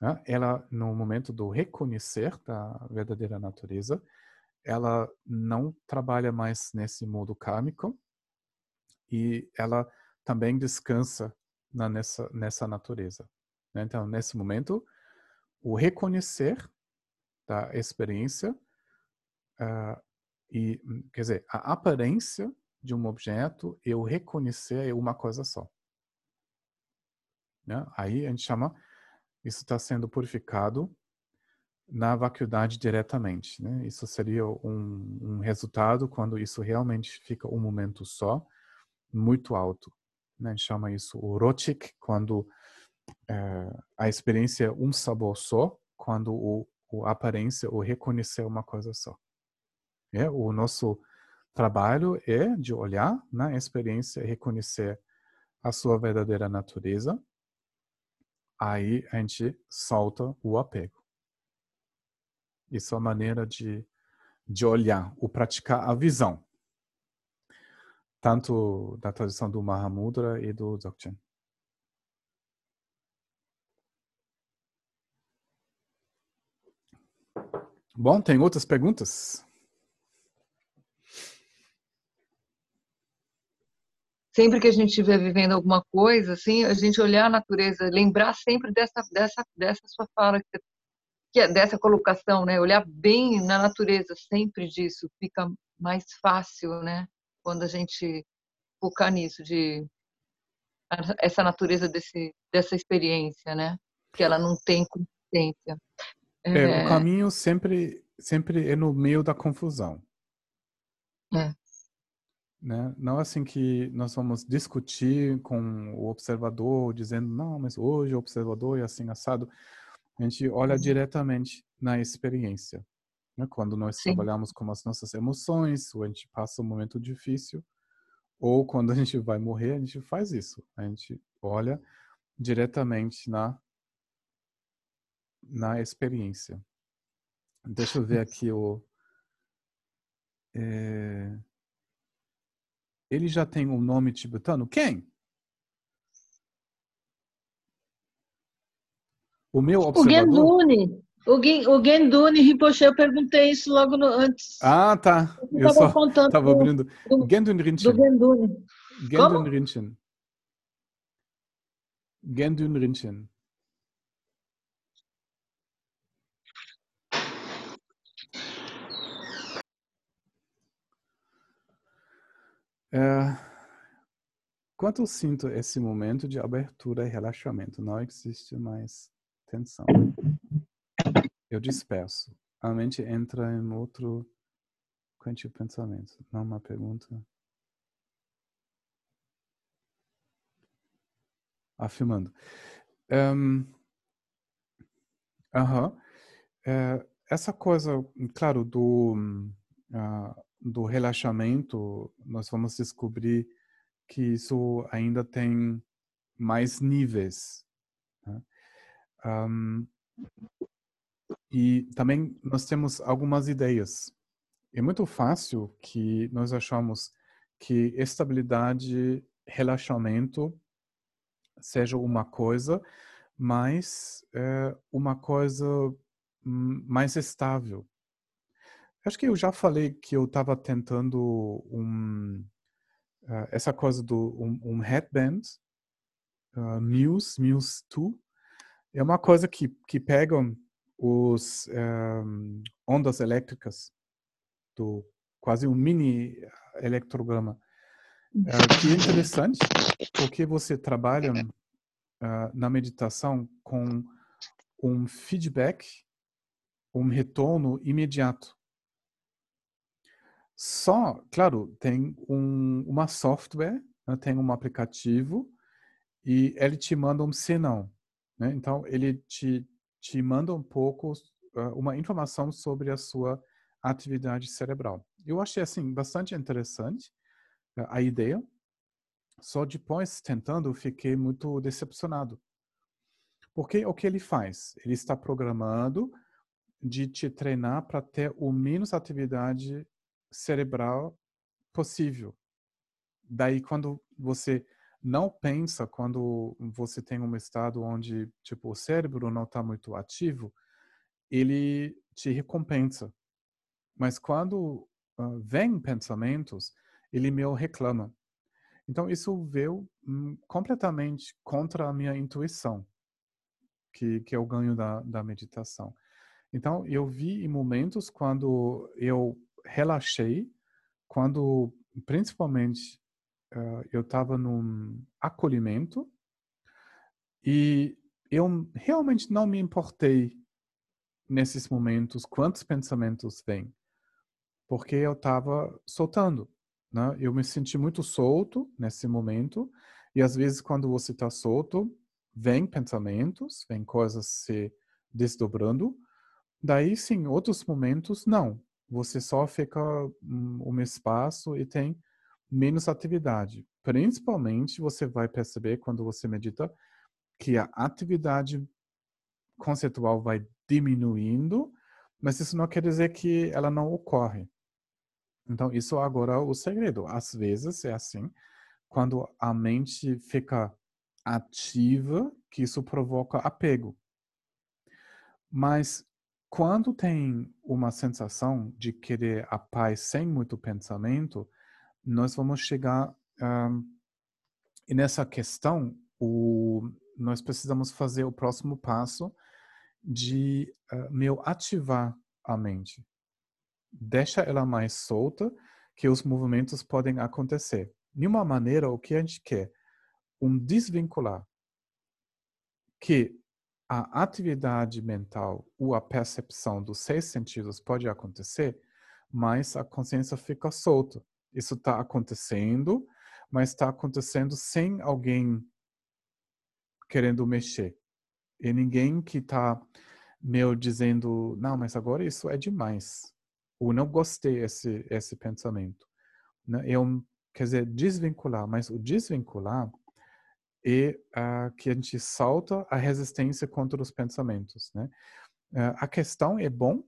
Né? Ela, no momento do reconhecer da verdadeira natureza, ela não trabalha mais nesse modo kármico e ela também descansa na, nessa, nessa natureza. Né? Então, nesse momento, o reconhecer da experiência uh, e, quer dizer, a aparência de um objeto e o reconhecer é uma coisa só. Né? Aí a gente chama, isso está sendo purificado na vacuidade diretamente. Né? Isso seria um, um, resultado quando isso realmente fica um momento só, muito alto. Né? A gente chama isso o rotik, quando é, a experiência um sabor só, quando o, o aparência, o reconhecer uma coisa só. É, o nosso trabalho é de olhar na experiência e reconhecer a sua verdadeira natureza. Aí a gente solta o apego. Isso é a maneira de, de olhar, o praticar a visão. Tanto da tradição do Mahamudra e do Dzogchen. Bom, tem outras perguntas? Sempre que a gente estiver vivendo alguma coisa, assim, a gente olhar a natureza, lembrar sempre dessa, dessa, dessa sua fala, que é dessa colocação, né? Olhar bem na natureza, sempre disso, fica mais fácil, né? Quando a gente focar nisso, de essa natureza desse, dessa experiência, né? Que ela não tem consciência. É, é, o caminho sempre, sempre é no meio da confusão. É. Né? Não assim que nós vamos discutir com o observador, dizendo, não, mas hoje o observador é assim assado. A gente olha uhum. diretamente na experiência. Né? Quando nós Sim. trabalhamos com as nossas emoções, ou a gente passa um momento difícil, ou quando a gente vai morrer, a gente faz isso. A gente olha diretamente na na experiência. Deixa eu ver aqui o. É... Ele já tem um nome tibetano? Quem? O meu observador? O Gendune. O, Gendune Rinpoche, eu perguntei isso logo no, antes. Ah, tá. Eu, eu só estava abrindo. Do, Gendun Rinchen. Do Gendune. Gendun Rinchen. Gendun Rinchen. É, quando eu sinto esse momento de abertura e relaxamento, não existe mais tensão. Eu disperso. A mente entra em outro quente pensamento. Não uma pergunta. Afirmando. Um, -huh. é, essa coisa, claro, do uh, do relaxamento, nós vamos descobrir que isso ainda tem mais níveis. Né? Um, e também nós temos algumas ideias. É muito fácil que nós achamos que estabilidade, relaxamento seja uma coisa, mas é uma coisa hum, mais estável. Acho que eu já falei que eu estava tentando um, uh, essa coisa do um, um headband, uh, Muse, Muse 2. É uma coisa que, que pega os um, ondas elétricas do quase um mini eletrograma. Que é interessante, porque você trabalha na meditação com um feedback, um retorno imediato. Só, claro, tem um, uma software, né, tem um aplicativo e ele te manda um sinal. Né? Então, ele te, te manda um pouco, uh, uma informação sobre a sua atividade cerebral. Eu achei, assim, bastante interessante uh, a ideia. Só depois, tentando, fiquei muito decepcionado. Porque o que ele faz? Ele está programando de te treinar para ter o menos atividade cerebral possível. Daí, quando você não pensa, quando você tem um estado onde tipo o cérebro não está muito ativo, ele te recompensa. Mas quando uh, vem pensamentos, ele me reclama. Então isso veio hum, completamente contra a minha intuição, que, que o ganho da, da meditação. Então eu vi em momentos quando eu relaxei, quando principalmente uh, eu estava num acolhimento e eu realmente não me importei nesses momentos quantos pensamentos vêm, porque eu estava soltando. Né? Eu me senti muito solto nesse momento e às vezes quando você está solto vem pensamentos, vem coisas se desdobrando. Daí sim, outros momentos não. Você só fica um, um espaço e tem menos atividade. Principalmente você vai perceber quando você medita que a atividade conceitual vai diminuindo, mas isso não quer dizer que ela não ocorre. Então, isso agora é o segredo. Às vezes é assim, quando a mente fica ativa, que isso provoca apego. Mas quando tem uma sensação de querer a paz sem muito pensamento, nós vamos chegar um, e nessa questão o, nós precisamos fazer o próximo passo de uh, meu ativar a mente. Deixa ela mais solta que os movimentos podem acontecer. De uma maneira o que a gente quer? Um desvincular. Que a atividade mental ou a percepção dos seis sentidos pode acontecer mas a consciência fica solta isso está acontecendo, mas está acontecendo sem alguém querendo mexer. E ninguém que está meu dizendo, não, mas agora isso é demais. Ou não gostei esse esse pensamento. Né? Um, quer dizer, desvincular, mas o desvincular é uh, que a gente salta a resistência contra os pensamentos. Né? Uh, a questão é bom,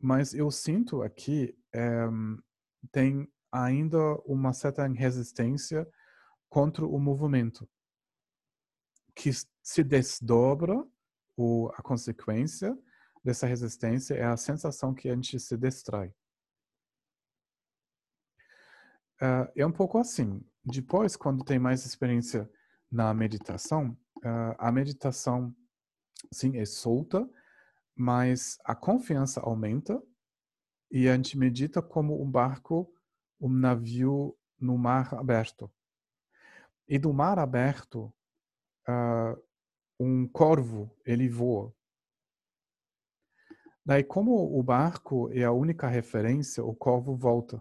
mas eu sinto aqui um, tem ainda uma certa resistência contra o movimento, que se desdobra, ou a consequência dessa resistência é a sensação que a gente se distrai. Uh, é um pouco assim. Depois, quando tem mais experiência na meditação, uh, a meditação, sim, é solta, mas a confiança aumenta e a gente medita como um barco um navio no mar aberto. E do mar aberto, uh, um corvo, ele voa. Daí, como o barco é a única referência, o corvo volta.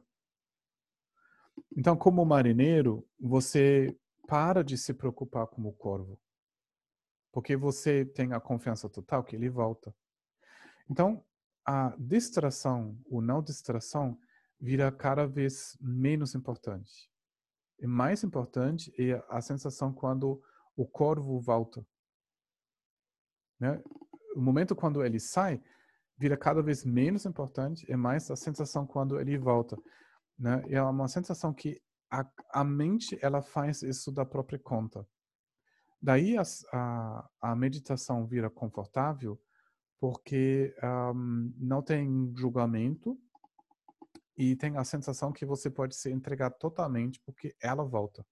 Então, como marinheiro, você para de se preocupar com o corvo. Porque você tem a confiança total que ele volta. Então, a distração, ou não distração, vira cada vez menos importante. E mais importante é a sensação quando o corvo volta. Né? O momento quando ele sai vira cada vez menos importante e mais a sensação quando ele volta. Né? É uma sensação que a, a mente ela faz isso da própria conta. Daí a, a, a meditação vira confortável porque um, não tem julgamento, e tem a sensação que você pode se entregar totalmente porque ela volta.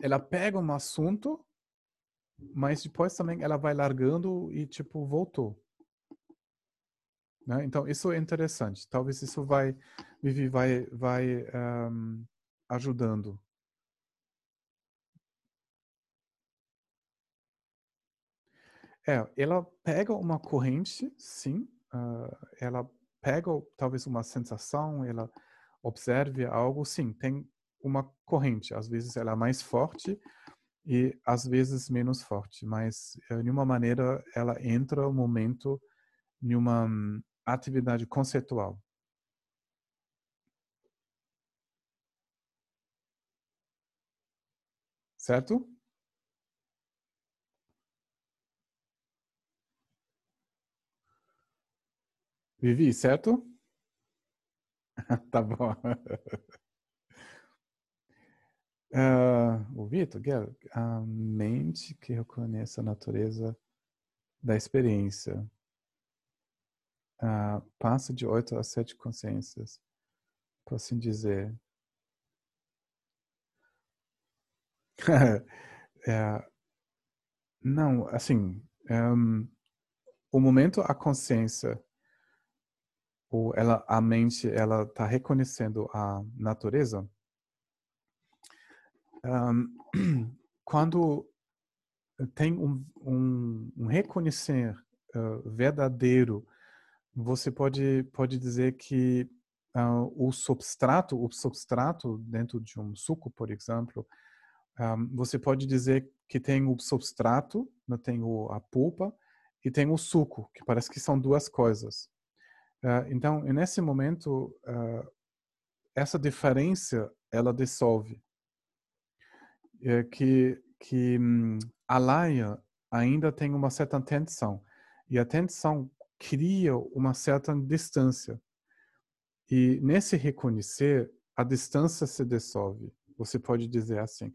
Ela pega um assunto, mas depois também ela vai largando e tipo voltou. Né? Então isso é interessante. Talvez isso vai vai vai um, ajudando. É, ela pega uma corrente, sim. Uh, ela pega talvez uma sensação, ela observe algo, sim, tem uma corrente. Às vezes ela é mais forte e às vezes menos forte, mas eh, de uma maneira ela entra no momento em uma hum, atividade conceitual. certo? Vivi, certo? *laughs* tá bom. Uh, *laughs* o Vitor, a mente que reconhece a natureza da experiência uh, passa de oito a sete consciências, por assim dizer. *laughs* é, não, assim, um, o momento a consciência, ou ela, a mente, ela está reconhecendo a natureza. Um, *clears throat* quando tem um, um, um reconhecer uh, verdadeiro, você pode pode dizer que uh, o substrato, o substrato dentro de um suco, por exemplo, um, você pode dizer que tem o substrato, né, tem o, a polpa e tem o suco, que parece que são duas coisas. Uh, então, nesse momento, uh, essa diferença ela dissolve, é que que hum, a laia ainda tem uma certa tensão e a tensão cria uma certa distância e nesse reconhecer a distância se dissolve. Você pode dizer assim,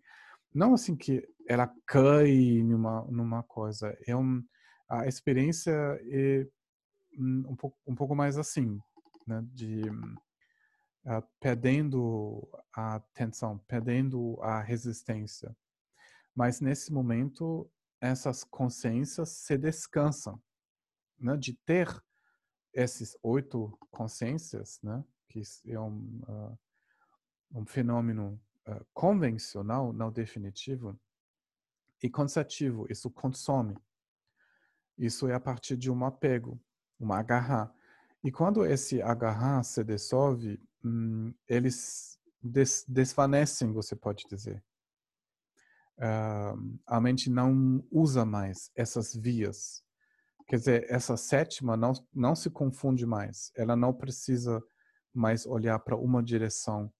não assim que ela cai numa numa coisa. É um a experiência é um pouco um pouco mais assim, né? De uh, perdendo a tensão, perdendo a resistência. Mas nesse momento essas consciências se descansam, né? De ter esses oito consciências, né? Que é um uh, um fenômeno uh, convencional, não definitivo, e cansativo, isso consome. Isso é a partir de um apego, uma agarrar. E quando esse agarrar se dissolve, hum, eles des desvanecem, você pode dizer. Uh, a mente não usa mais essas vias. Quer dizer, essa sétima não, não se confunde mais. Ela não precisa mais olhar para uma direção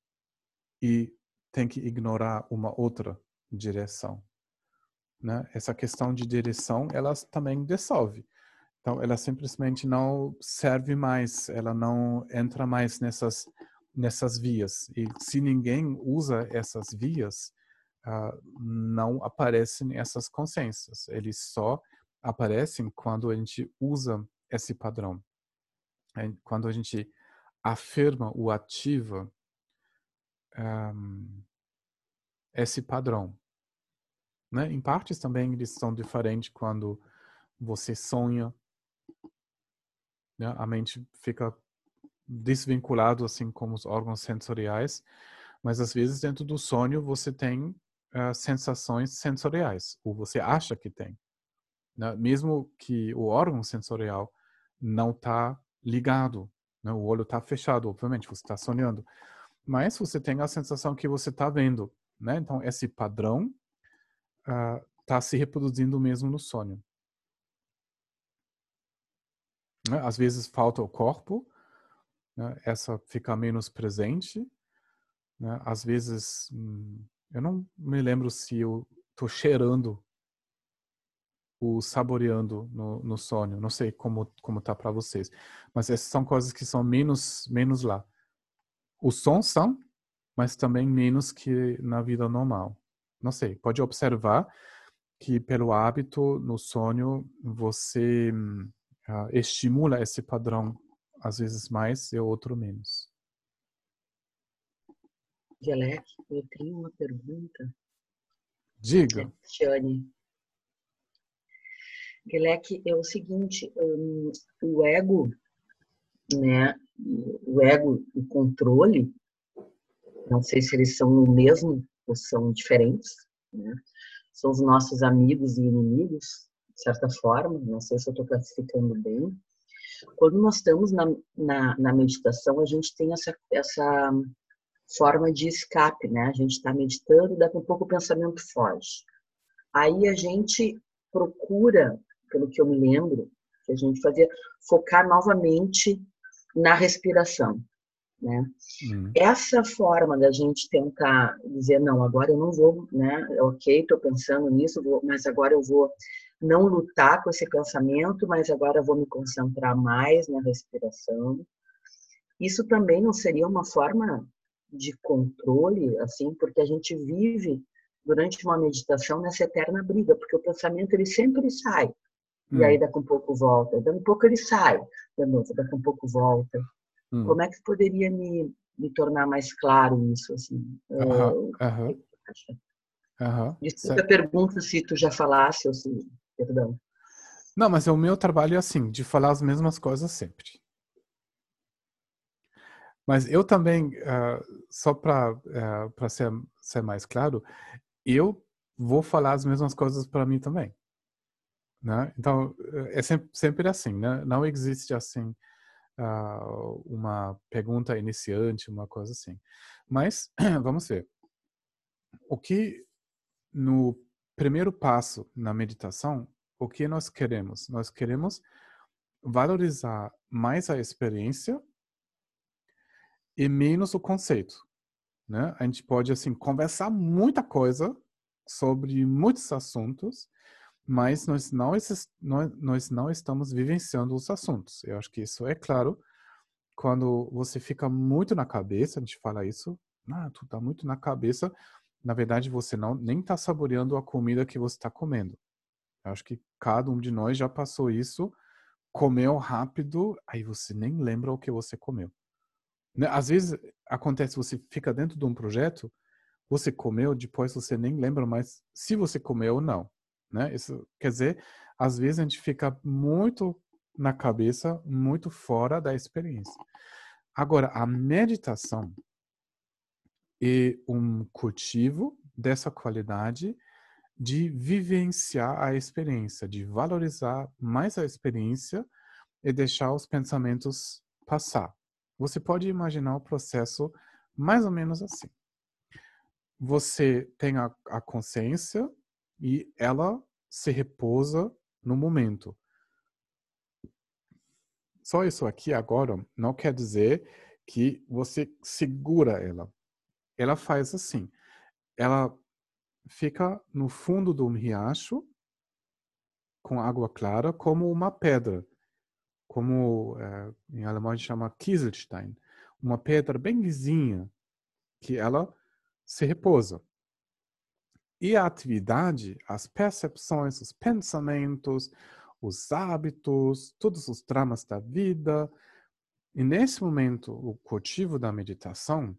e tem que ignorar uma outra direção. Né? Essa questão de direção, ela também dissolve. Então, ela simplesmente não serve mais, ela não entra mais nessas nessas vias. E se ninguém usa essas vias, uh, não aparecem essas consciências. Eles só aparecem quando a gente usa esse padrão. Quando a gente afirma ou ativa um, esse padrão. Né? Em partes também eles são diferentes quando você sonha, né? a mente fica desvinculado assim como os órgãos sensoriais, mas às vezes dentro do sonho você tem uh, sensações sensoriais, ou você acha que tem, né? mesmo que o órgão sensorial não está ligado, né? o olho está fechado, obviamente você está sonhando, mas você tem a sensação que você está vendo, né? Então esse padrão está ah, uh, se reproduzindo mesmo no sonho. Né? Às vezes falta o corpo, né? essa fica menos presente. Né? Às vezes, hum, eu não me lembro se eu estou cheirando ou saboreando no, no sonho. Não sei como como tá para vocês, mas essas são coisas que são menos menos lá. Os sons são, mas também menos que na vida normal. Não sei, pode observar que pelo hábito no sonho você uh, estimula esse padrão às vezes mais e outro menos. Gelec, eu tenho uma pergunta. Diga. Tiane. Gelec, é o seguinte, um, o ego, né, o ego, o controle, não sei se eles são o mesmo ou são diferentes, né? São os nossos amigos e inimigos, de certa forma, não sei se eu estou classificando bem. Quando nós estamos na, na, na, meditação, a gente tem essa, essa forma de escape, né? A gente está meditando, daqui a pouco o pensamento foge. Aí a gente procura, pelo que eu me lembro, que a gente fazia, focar novamente na respiração. né? Uhum. Essa forma da gente tentar dizer, não, agora eu não vou, né? Ok, estou pensando nisso, vou, mas agora eu vou não lutar com esse pensamento, mas agora eu vou me concentrar mais na respiração. Isso também não seria uma forma de controle, assim, porque a gente vive durante uma meditação nessa eterna briga, porque o pensamento ele sempre sai. Hum. E aí daqui a um pouco volta, daqui um pouco ele sai, de novo, daqui um pouco volta. Hum. Como é que poderia me, me tornar mais claro isso assim? Uhum. Uhum. Uhum. Desculpa a pergunta se tu já falasse ou se, perdão. Não, mas o meu trabalho é assim, de falar as mesmas coisas sempre. Mas eu também, uh, só para uh, para ser, ser mais claro, eu vou falar as mesmas coisas para mim também. Né? Então, é sempre, sempre assim, né? Não existe assim uh, uma pergunta iniciante, uma coisa assim. Mas, *clears throat* vamos ver. O que no primeiro passo na meditação, o que nós queremos? Nós queremos valorizar mais a experiência e menos o conceito. Né? A gente pode assim conversar muita coisa sobre muitos assuntos, mas nós não, nós não estamos vivenciando os assuntos. Eu acho que isso é claro quando você fica muito na cabeça, a gente fala isso, ah, tu tá muito na cabeça, na verdade você não nem está saboreando a comida que você está comendo. Eu acho que cada um de nós já passou isso, comeu rápido, aí você nem lembra o que você comeu. Né, às vezes acontece, você fica dentro de um projeto, você comeu, depois você nem lembra mais se você comeu ou não. Né? Isso quer dizer, às vezes a gente fica muito na cabeça, muito fora da experiência. Agora, a meditação é um cultivo dessa qualidade de vivenciar a experiência, de valorizar mais a experiência e deixar os pensamentos passar. Você pode imaginar o processo mais ou menos assim. Você tem a, a consciência e ela se repousa no momento. Só isso aqui agora não quer dizer que você segura ela. Ela faz assim. Ela fica no fundo de um riacho com água clara como uma pedra como é, em alemão gente chama Kieselstein, uma pedra bem lisinha que ela se repousa. E a atividade, as percepções, os pensamentos, os hábitos, todos os dramas da vida. E nesse momento, o cultivo da meditação,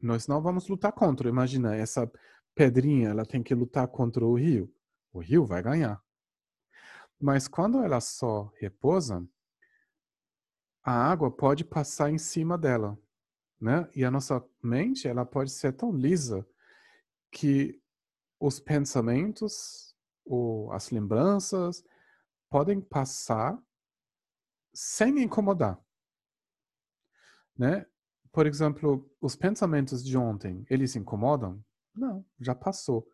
nós não vamos lutar contra. Imagina, essa pedrinha, ela tem que lutar contra o rio. O rio vai ganhar. Mas quando ela só repousa, a água pode passar em cima dela, né? E a nossa mente, ela pode ser tão lisa que os pensamentos ou as lembranças podem passar sem incomodar, né? Por exemplo, os pensamentos de ontem, eles incomodam? Não, já passou.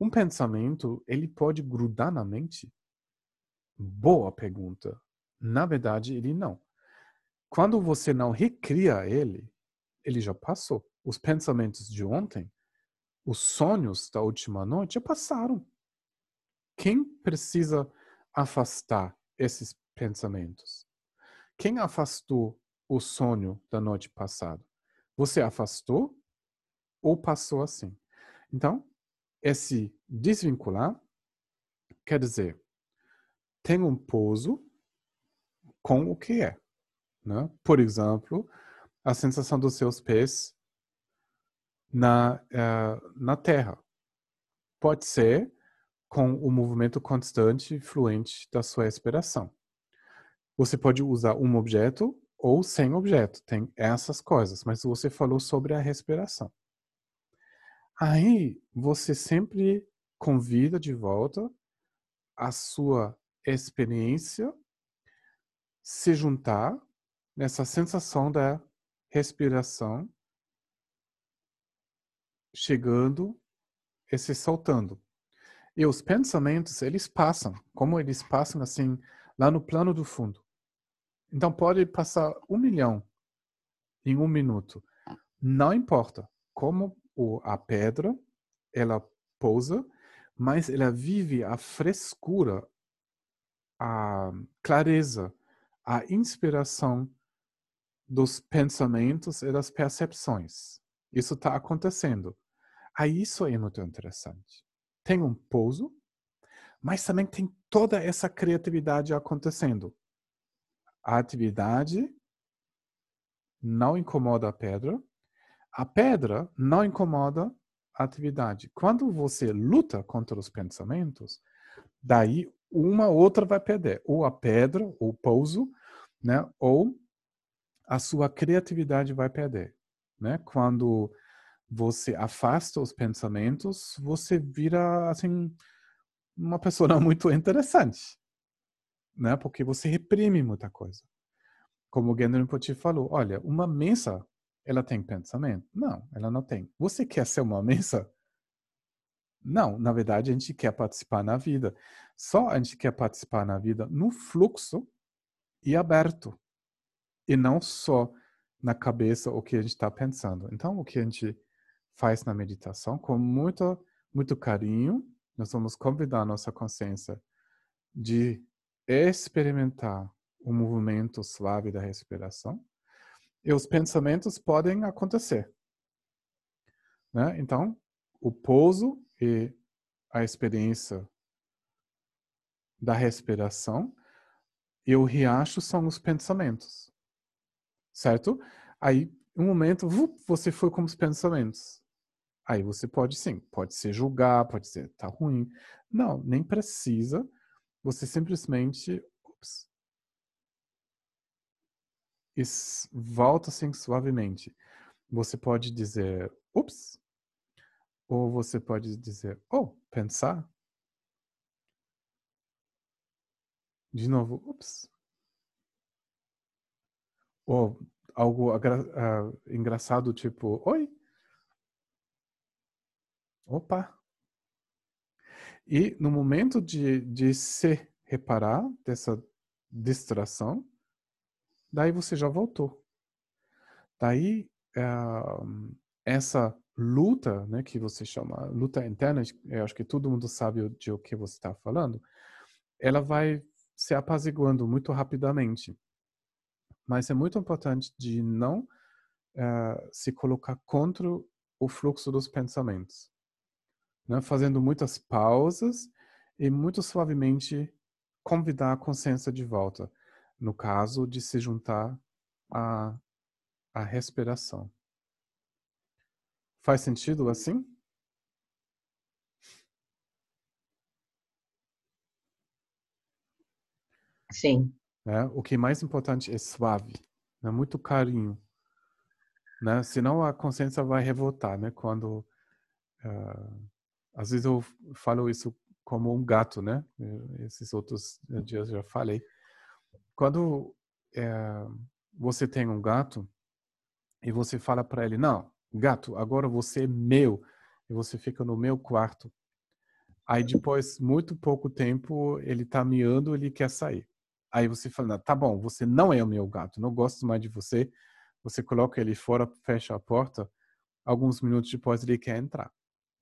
Um pensamento, ele pode grudar na mente? Boa pergunta. Na verdade, ele não. Quando você não recria ele, ele já passou. Os pensamentos de ontem, os sonhos da última noite já passaram. Quem precisa afastar esses pensamentos? Quem afastou o sonho da noite passada? Você afastou ou passou assim? Então, esse desvincular quer dizer, tem um pouso com o que é. Né? Por exemplo, a sensação dos seus pés na, uh, na terra. Pode ser com o movimento constante e fluente da sua respiração. Você pode usar um objeto ou sem objeto, tem essas coisas, mas você falou sobre a respiração. Aí você sempre convida de volta a sua experiência se juntar nessa sensação da respiração chegando e se soltando. E os pensamentos, eles passam, como eles passam assim, lá no plano do fundo. Então pode passar um milhão em um minuto. Não importa como a pedra ela pousa, mas ela vive a frescura, a clareza, a inspiração dos pensamentos e das percepções. Isso está acontecendo. Aí isso é muito interessante. Tem um pouso, mas também tem toda essa criatividade acontecendo. A atividade não incomoda a pedra, a pedra não incomoda a atividade. Quando você luta contra os pensamentos, daí uma outra vai perder, ou a pedra, ou o pouso, né, ou a sua criatividade vai perder, né? Quando você afasta os pensamentos, você vira assim uma pessoa muito interessante, né? Porque você reprime muita coisa. Como o Gendry Rinpoche falou, olha, uma mesa, ela tem pensamento? Não, ela não tem. Você quer ser uma mesa? Não, na verdade a gente quer participar na vida. Só a gente quer participar na vida no fluxo e aberto. E não só na cabeça o que a gente está pensando. Então, o que a gente faz na meditação, com muito, muito carinho, nós vamos convidar a nossa consciência de experimentar o movimento suave da respiração. E os pensamentos podem acontecer. Né? Então, o pouso e a experiência da respiração e o riacho são os pensamentos. Certo? Aí, um momento, você foi com os pensamentos. Aí você pode sim, pode ser julgar, pode ser tá ruim. Não, nem precisa. Você simplesmente ups, volta assim suavemente. Você pode dizer ups, ou você pode dizer oh, pensar. De novo, ups. Ou algo uh, engraçado, tipo, oi. Opa! E no momento de, de se reparar dessa distração, daí você já voltou. Daí, uh, essa luta, né, que você chama luta interna, eu acho que todo mundo sabe de o que você está falando, ela vai se apaziguando muito rapidamente. Mas é muito importante de não uh, se colocar contra o fluxo dos pensamentos né, fazendo muitas pausas e muito suavemente convidar a consciência de volta, no caso de se juntar à, à respiração. Faz sentido assim? Sim. É, o que é mais importante é suave, né? muito carinho. Né? Senão a consciência vai revoltar, né? Quando uh, às vezes eu falo isso como um gato, né? Esses outros dias eu já falei. Quando é, você tem um gato e você fala para ele, não, gato, agora você é meu e você fica no meu quarto. Aí depois, muito pouco tempo, ele tá miando, ele quer sair. Aí você fala, tá bom, você não é o meu gato, não gosto mais de você. Você coloca ele fora, fecha a porta. Alguns minutos depois ele quer entrar.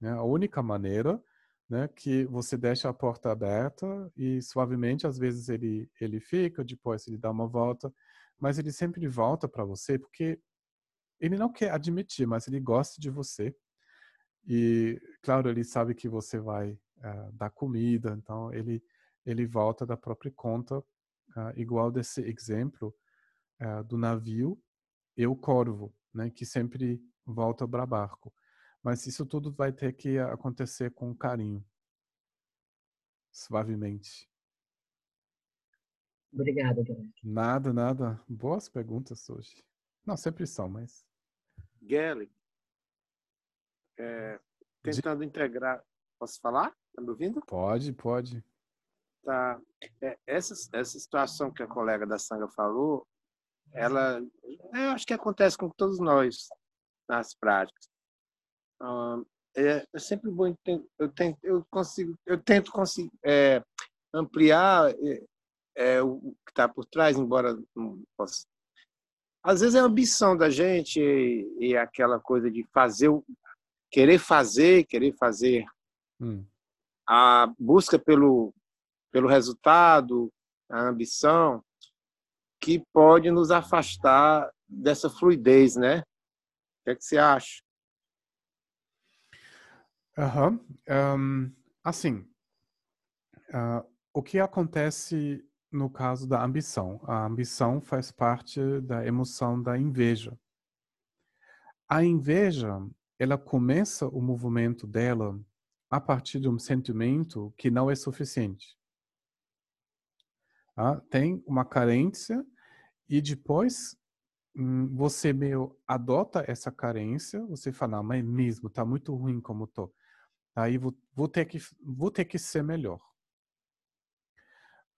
Né? A única maneira né, que você deixa a porta aberta e suavemente, às vezes ele, ele fica, depois ele dá uma volta, mas ele sempre volta para você porque ele não quer admitir, mas ele gosta de você. E, claro, ele sabe que você vai uh, dar comida, então ele, ele volta da própria conta, uh, igual desse exemplo uh, do navio e o corvo, né, que sempre volta para barco. Mas isso tudo vai ter que acontecer com carinho. Suavemente. Obrigada, Guilherme. Nada, nada. Boas perguntas hoje. Não, sempre são, mas. Gelli, é, tentando De... integrar. Posso falar? Tá me ouvindo? Pode, pode. Tá. É, essa, essa situação que a colega da Sanga falou, ela, eu acho que acontece com todos nós nas práticas é, é, sempre bom eu tento eu consigo eu tento conseguir é, ampliar é, é, o que está por trás embora não possa às vezes é a ambição da gente e, e aquela coisa de fazer, querer fazer, querer fazer, hum. a busca pelo, pelo resultado, a ambição, que pode nos afastar dessa fluidez, né? O que, é que você acha? Uhum. Um, assim, uh, o que acontece no caso da ambição? A ambição faz parte da emoção da inveja. A inveja, ela começa o movimento dela a partir de um sentimento que não é suficiente. Ah, tem uma carência e depois hum, você meio adota essa carência, você fala, não, mas mesmo, tá muito ruim como tô. Aí vou, vou, ter que, vou ter que ser melhor.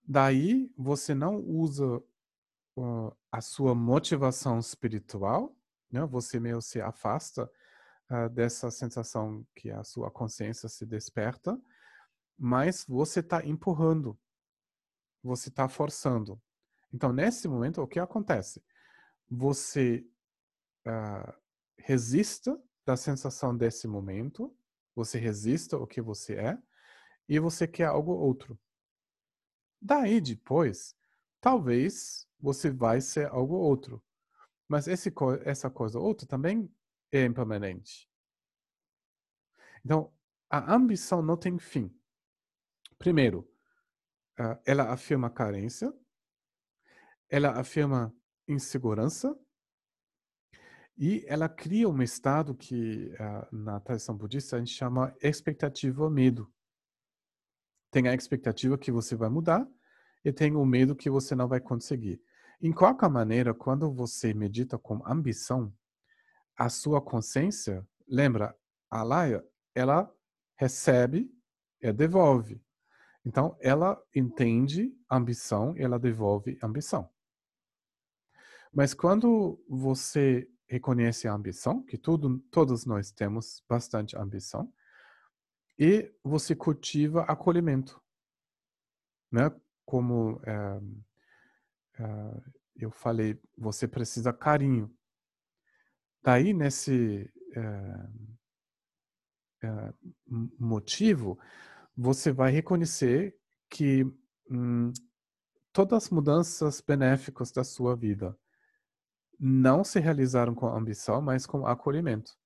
Daí você não usa uh, a sua motivação espiritual, né? você meio se afasta uh, dessa sensação que a sua consciência se desperta, mas você está empurrando, você está forçando. Então, nesse momento, o que acontece? Você uh, resista da sensação desse momento, você resista o que você é, e você quer algo outro. Daí depois, talvez você vai ser algo outro. Mas esse, essa coisa outra também é impermanente. Então, a ambição não tem fim. Primeiro, ela afirma carência, ela afirma insegurança e ela cria um estado que na tradição budista a gente chama expectativa medo tem a expectativa que você vai mudar e tem o medo que você não vai conseguir. Em qualquer maneira, quando você medita com ambição, a sua consciência, lembra, a Laia, ela recebe e devolve. Então, ela entende ambição e ela devolve ambição. Mas quando você reconhece a ambição, que tudo, todos nós temos bastante ambição, e você cultiva acolhimento, né? Como é, é, eu falei, você precisa carinho. Daí nesse é, motivo, você vai reconhecer que hum, todas as mudanças benéficas da sua vida não se realizaram com ambição, mas com acolhimento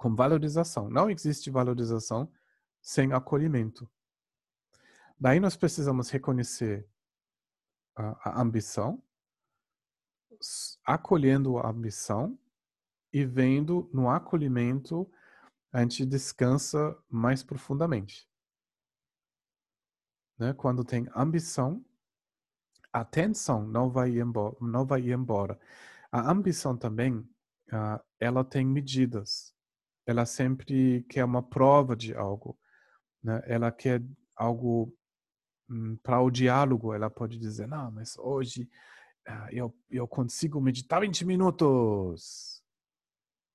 com valorização. Não existe valorização sem acolhimento. Daí nós precisamos reconhecer a, a ambição, acolhendo a ambição e vendo no acolhimento a gente descansa mais profundamente. Né? Quando tem ambição, a tensão não vai embora. Não vai embora. A ambição também, uh, ela tem medidas ela sempre quer uma prova de algo. Né? Ela quer algo hum, para o diálogo. Ela pode dizer, não, mas hoje uh, eu, eu consigo meditar 20 minutos.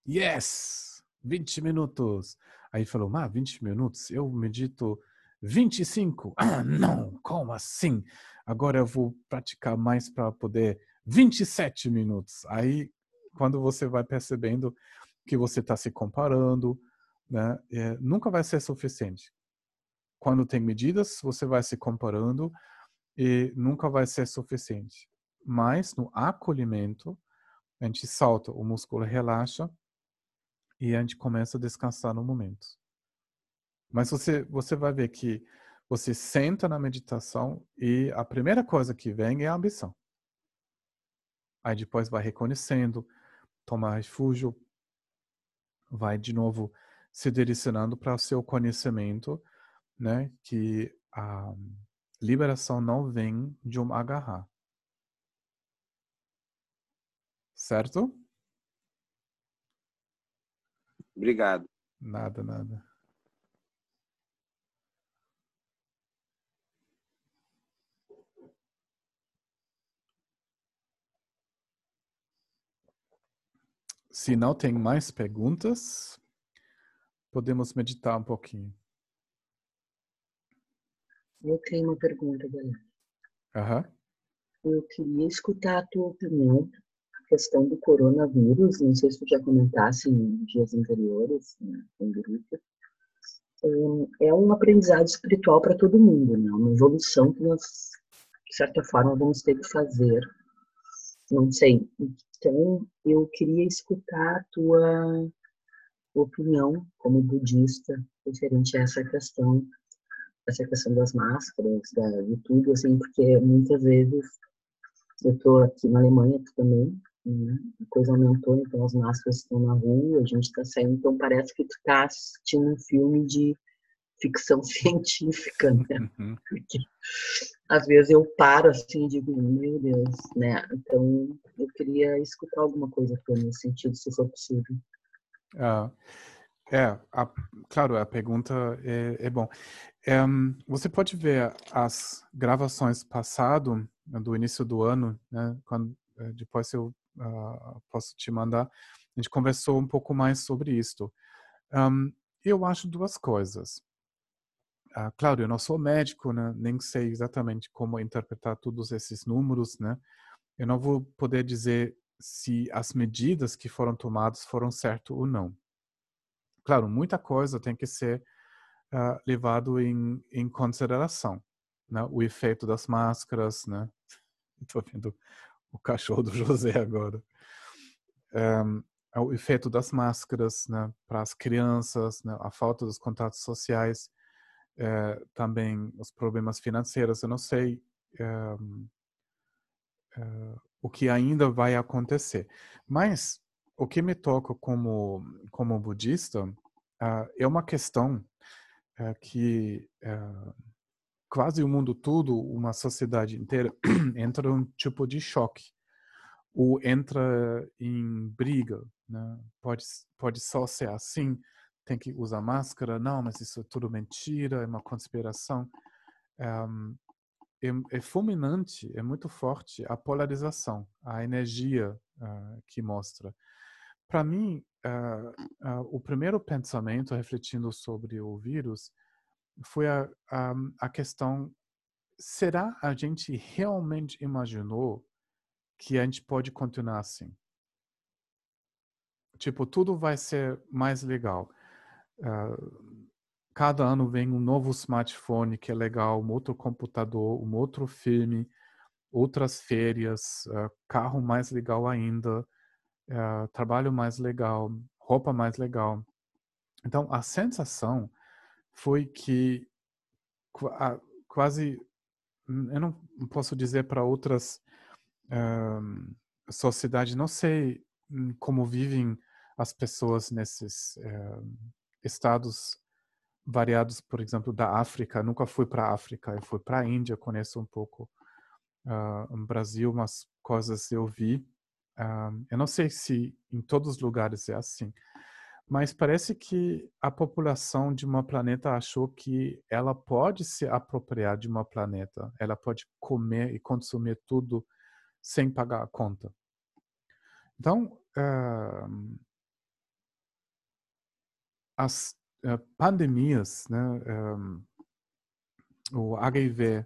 Yes! 20 minutos. Aí falou, ah, 20 minutos? Eu medito 25. Ah, não, como assim? Agora eu vou praticar mais para poder 27 minutos. Aí, quando você vai percebendo que você está se comparando, né? É, nunca vai ser suficiente. Quando tem medidas, você vai se comparando e nunca vai ser suficiente. Mas no acolhimento, a gente salta, o músculo relaxa e a gente começa a descansar no momento. Mas você, você vai ver que você senta na meditação e a primeira coisa que vem é a ambição. Aí depois vai reconhecendo, tomar refúgio, vai de novo se direcionando para o seu conhecimento, né, que a liberação não vem de um agarrar. Certo? Obrigado. Nada, nada. Se não tem mais perguntas, podemos meditar um pouquinho. Eu tenho uma pergunta, Galera. Uhum. Eu queria escutar a tua opinião questão do coronavírus, não sei se tu já comentasse em dias anteriores, né, em grupo, é um aprendizado espiritual para todo mundo, né? Uma evolução que nós, de certa forma, vamos ter que fazer. Não sei. Então, eu queria escutar a tua opinião como budista referente a essa questão, essa questão das máscaras, da, de tudo, assim, porque muitas vezes eu estou aqui na Alemanha também, né? a coisa aumentou, então as máscaras estão na rua, a gente está saindo, então parece que tu está assistindo um filme de ficção *laughs* científica, né? Uhum. Porque às vezes eu paro assim e digo, meu Deus, né? Então eu queria escutar alguma coisa tua nesse sentido, se for possível. Ah, é, a, claro, a pergunta é, é bom. É, você pode ver as gravações passado do início do ano, né? Quando eh, depois eu uh, posso te mandar. A gente conversou um pouco mais sobre isto. Um, eu acho duas coisas. Uh, claro, eu não sou médico, né? nem sei exatamente como interpretar todos esses números, né? Eu não vou poder dizer se as medidas que foram tomadas foram certas ou não. Claro, muita coisa tem que ser uh, levado em, em consideração, né? O efeito das máscaras, né? *laughs* Estou vendo o cachorro do *laughs* José agora. Um, o efeito das máscaras né, para as crianças, né, a falta dos contatos sociais, é, também os problemas financeiros. Eu não sei é, é, o que ainda vai acontecer, mas o que me toca como como budista é uma questão que quase o mundo todo, uma sociedade inteira, *clears throat* entra num tipo de choque ou entra em briga, né? Pode pode só ser assim, tem que usar máscara, não, mas isso é tudo mentira, é uma conspiração. Um, é, é, fulminante, é muito forte a polarização, a energia uh, que mostra. Para mim, uh, uh, o primeiro pensamento refletindo sobre o vírus foi a, a, a questão: será a gente realmente imaginou que a gente pode continuar assim? Tipo, tudo vai ser mais legal. Uh, cada ano vem um novo smartphone que é legal, um outro computador, um outro filme, outras férias, uh, carro mais legal ainda, uh, trabalho mais legal, roupa mais legal. Então, a sensação foi que quase, eu não posso dizer para outras uh, sociedades, não sei hum, como vivem as pessoas nesses uh, estados variados, por exemplo, da África. Nunca fui para a África, eu fui para a Índia, conheço um pouco uh, o Brasil, umas coisas eu vi. Uh, eu não sei se em todos os lugares é assim, mas parece que a população de uma planeta achou que ela pode se apropriar de uma planeta, ela pode comer e consumir tudo sem pagar a conta. Então, uh, as uh, pandemias, né, um, o HIV,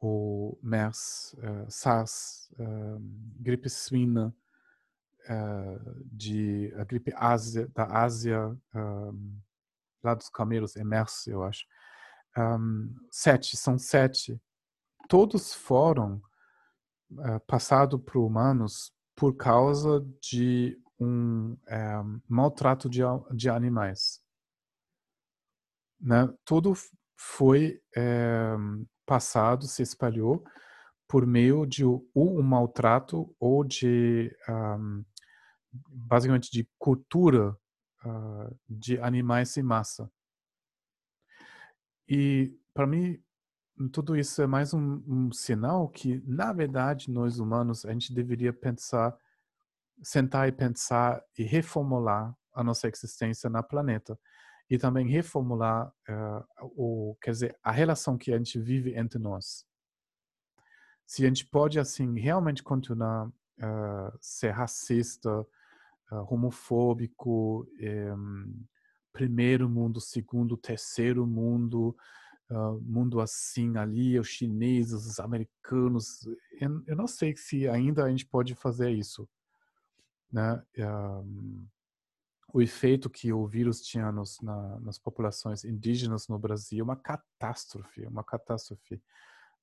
o MERS, uh, SARS, gripe suína, uh, de a gripe Ásia, da Ásia, um, lá dos camelos, EMERS, eu acho. Um, sete, são sete. Todos foram uh, passados por humanos por causa de um um maltrato de, de animais. Né? Tudo foi é, passado, se espalhou por meio de ou um maltrato ou de um, basicamente de cultura uh, de animais em massa. E para mim tudo isso é mais um, um, sinal que na verdade nós humanos a gente deveria pensar, sentar e pensar e reformular a nossa existência na planeta e também reformular uh, o quer dizer a relação que a gente vive entre nós. Se a gente pode assim realmente continuar uh, ser racista, homofóbico, um, primeiro mundo, segundo, terceiro mundo, uh, mundo assim ali, os chineses, os americanos. Eu, eu, não sei se ainda a gente pode fazer isso. Né? Um, o efeito que o vírus tinha nos, na, nas populações indígenas no Brasil, uma catástrofe, uma catástrofe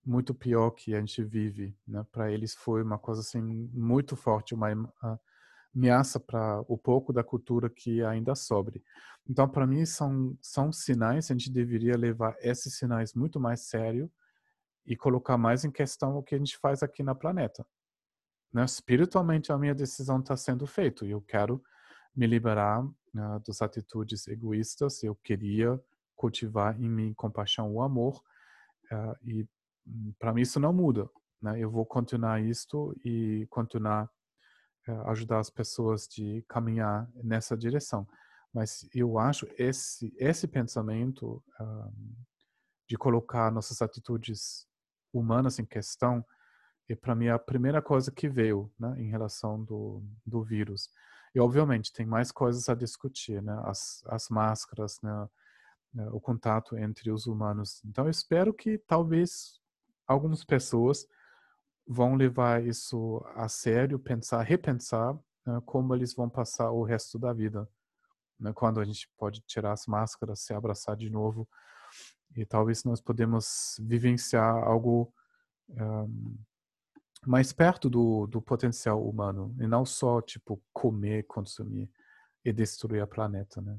muito pior que a gente vive, né? Para eles foi uma coisa assim muito forte, uma ameaça para o pouco da cultura que ainda sobre. Então, para mim são são sinais, a gente deveria levar esses sinais muito mais sério e colocar mais em questão o que a gente faz aqui na planeta. Né? Espiritualmente a minha decisão está sendo feita e eu quero me liberar uh, das atitudes egoístas. Eu queria cultivar em mim compaixão, o amor uh, e para mim isso não muda. Né? Eu vou continuar isto e continuar ajudar as pessoas de caminhar nessa direção. Mas eu acho esse esse pensamento uh, de colocar nossas atitudes humanas em questão é para mim a primeira coisa que veio, né, em relação do do vírus. E obviamente tem mais coisas a discutir, né, as as máscaras, né, né o contato entre os humanos. Então eu espero que talvez algumas pessoas vão levar isso a sério, pensar, repensar né, como eles vão passar o resto da vida. Né, quando a gente pode tirar as máscaras, se abraçar de novo e talvez nós podemos vivenciar algo um, mais perto do, do potencial humano e não só tipo comer, consumir e destruir o planeta, né?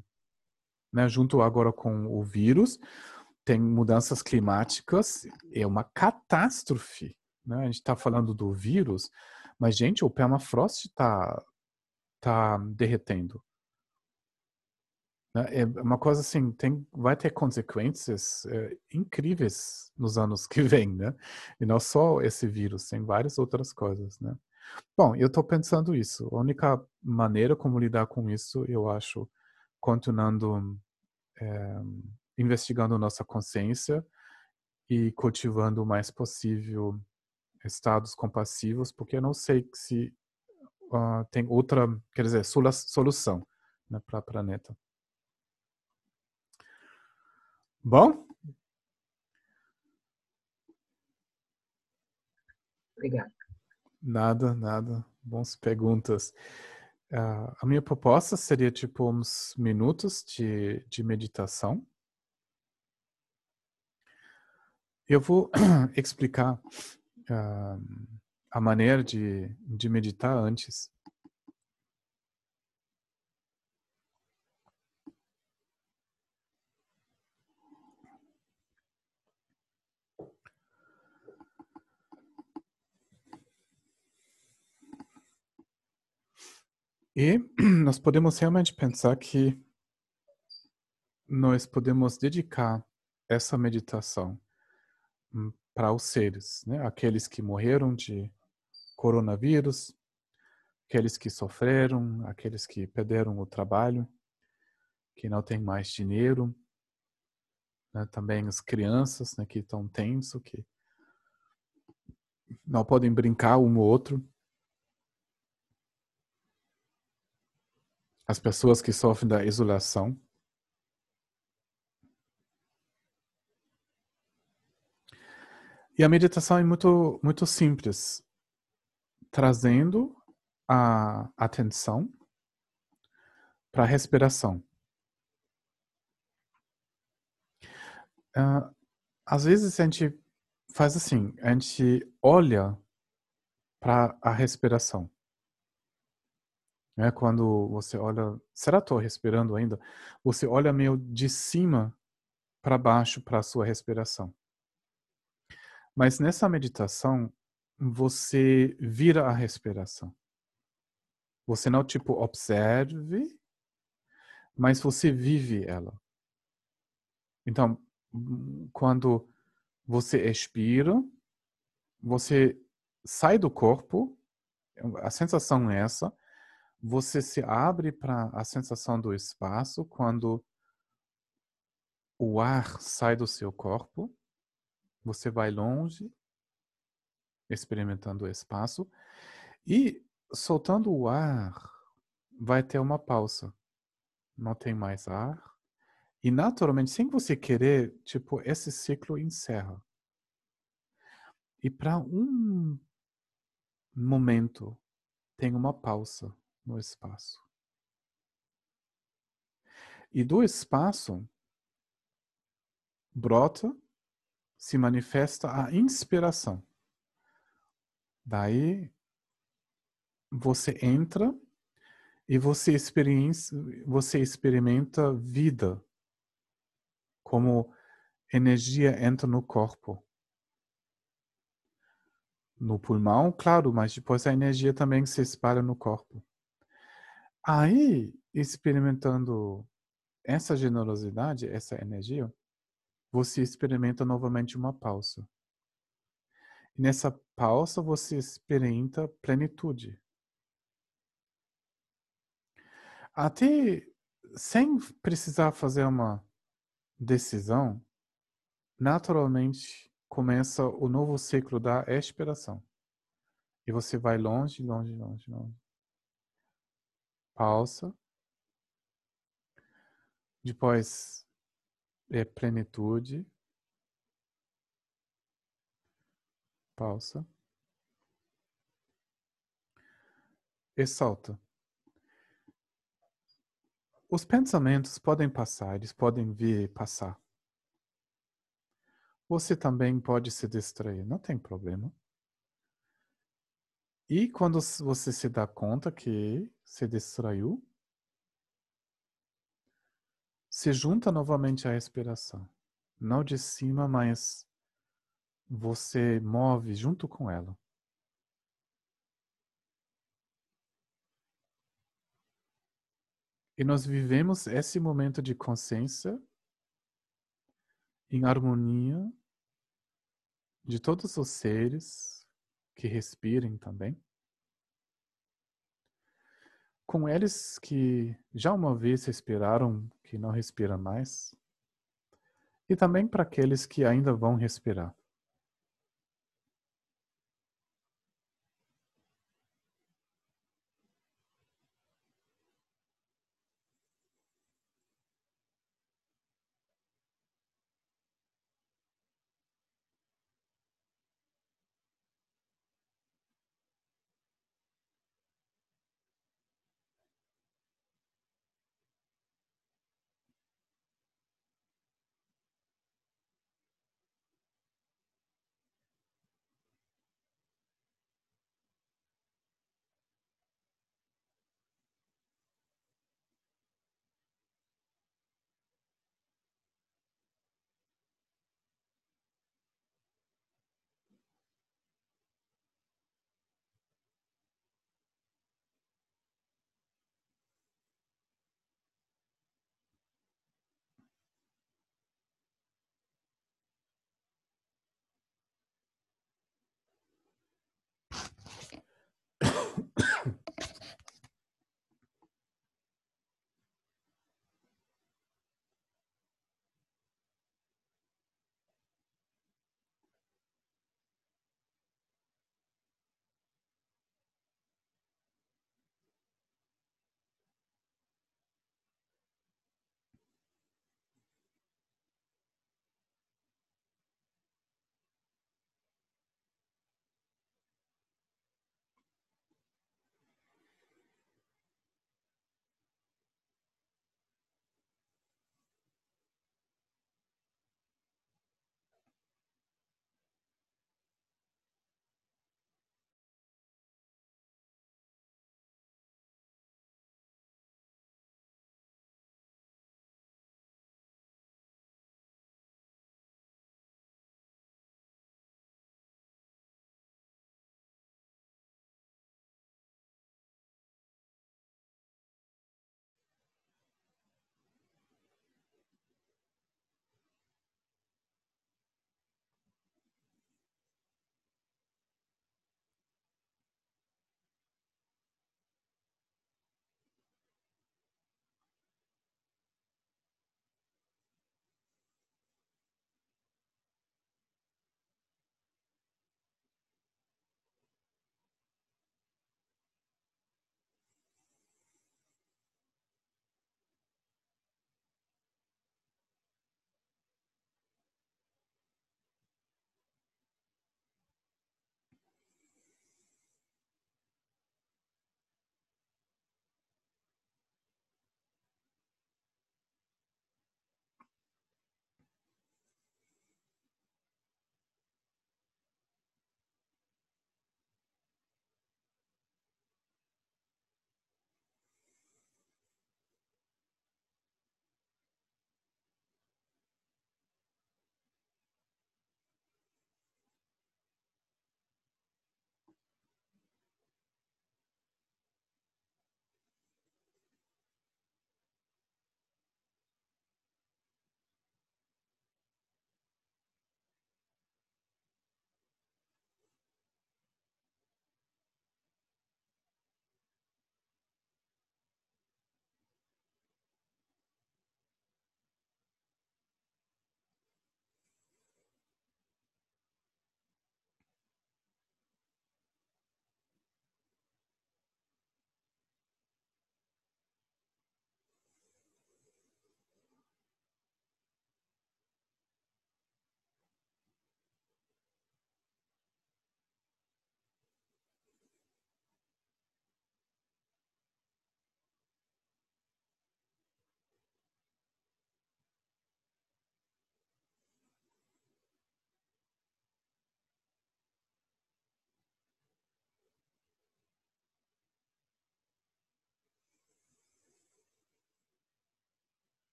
né? Junto agora com o vírus, tem mudanças climáticas, é uma catástrofe. Né? A gente está falando do vírus, mas, gente, o permafrost está tá derretendo. Né? É uma coisa assim, tem, vai ter consequências é, incríveis nos anos que vêm, né? E não só esse vírus, tem várias outras coisas, né? Bom, eu estou pensando isso. A única maneira como lidar com isso, eu acho, continuando é, investigando nossa consciência e cultivando o mais possível estados compassivos, porque eu não sei se uh, tem outra, quer dizer, solução né, para o planeta. Bom? Obrigado. Nada, nada. Bons perguntas. Uh, a minha proposta seria tipo uns minutos de, de meditação. Eu vou *clears throat* explicar uh, a maneira de, de meditar antes. E *clears throat* nós podemos realmente pensar que nós podemos dedicar essa meditação Hum, para os seres, né? aqueles que morreram de coronavírus, aqueles que sofreram, aqueles que perderam o trabalho, que não têm mais dinheiro, né? também as crianças né, que estão tenso, que não podem brincar um ou outro, as pessoas que sofrem da isolação, E a meditação é muito, muito simples, trazendo a atenção para a respiração. Uh, às vezes a gente faz assim, a gente olha para a respiração. É quando você olha, será que estou respirando ainda? Você olha meio de cima para baixo para a sua respiração. Mas nessa meditação, você vira a respiração. Você não, tipo, observe, mas você vive ela. Então, quando você expira, você sai do corpo, a sensação é essa, você se abre para a sensação do espaço quando o ar sai do seu corpo você vai longe, experimentando o espaço e soltando o ar, vai ter uma pausa. Não tem mais ar E naturalmente, sem você querer, tipo, esse ciclo encerra. E para um momento, tem uma pausa no espaço. E do espaço brota, se manifesta a inspiração. Daí você entra e você, você experimenta vida como energia entra no corpo. No pulmão, claro, mas depois a energia também se espalha no corpo. Aí, experimentando essa generosidade, essa energia, você experimenta novamente uma pausa. E nessa pausa você experimenta plenitude. Até sem precisar fazer uma decisão, naturalmente começa o novo ciclo da expiração. E você vai longe, longe, longe, longe. Pausa. Depois é plenitude. Pausa. E solta. Os pensamentos podem passar, eles podem vir e passar. Você também pode se distrair, não tem problema. E quando você se dá conta que se distraiu, se junta novamente à respiração. Não de cima, mas você move junto com ela. E nós vivemos esse momento de consciência em harmonia de todos os seres que respirem também. Com eles que já uma vez respiraram, que não respiram mais. E também para aqueles que ainda vão respirar.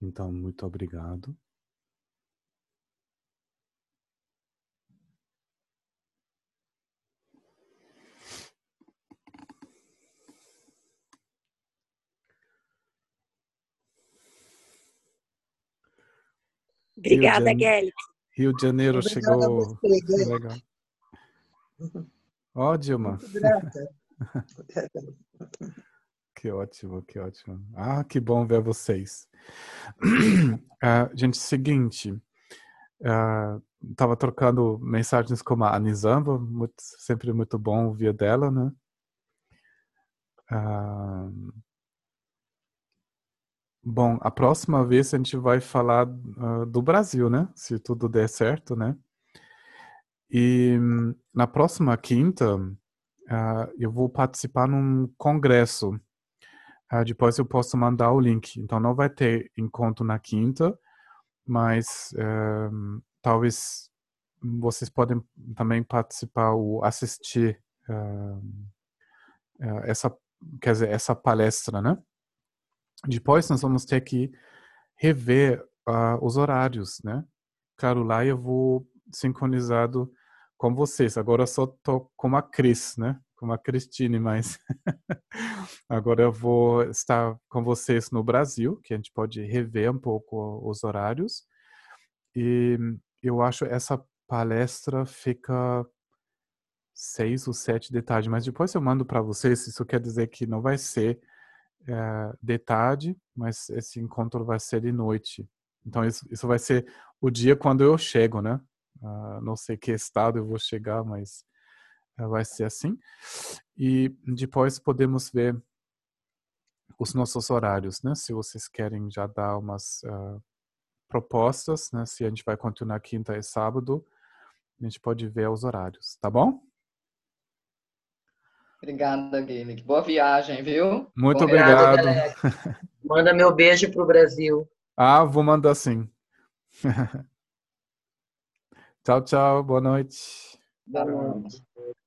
Então, muito obrigado. Obrigada, Rio de, Kelly. Rio de Janeiro Obrigada chegou. você, Kelly. Legal. Ó, Dilma. Muito grata. *laughs* Que ótimo, que ótimo. Ah, que bom ver vocês. *clears throat* Ah, gente, seguinte, ah, tava trocando mensagens com a Anizamba, muito, sempre muito bom ouvir dela, né? Ah, bom, a próxima vez a gente vai falar do Brasil, né? Se tudo der certo, né? E na próxima quinta, eu vou participar num congresso. Ah, depois eu posso mandar o link. Então não vai ter encontro na quinta, mas eh, talvez vocês podem também participar ou assistir ah, ah, essa, quer dizer, essa palestra, né? Depois nós vamos ter que rever ah, os horários, né? Claro, lá eu vou sincronizado com vocês. Agora eu só tô com a Cris, né? Com a Cristine, mas *laughs* agora eu vou estar com vocês no Brasil, que a gente pode rever um pouco os horários. E eu acho essa palestra fica seis ou sete de tarde, mas depois eu mando para vocês. Isso quer dizer que não vai ser eh, de tarde, mas esse encontro vai ser de noite. Então isso, isso vai ser o dia quando eu chego, né? Ah, não sei que estado eu vou chegar, mas vai ser assim. E depois podemos ver os nossos horários, né? Se vocês querem já dar umas ah, propostas, né? Se a gente vai continuar quinta e sábado, a gente pode ver os horários, tá bom? Obrigada, Guilherme. Boa viagem, viu? Muito obrigado. *laughs* Manda meu beijo pro Brasil. Ah, vou mandar sim. *laughs* tchau, tchau. Boa noite. Boa noite.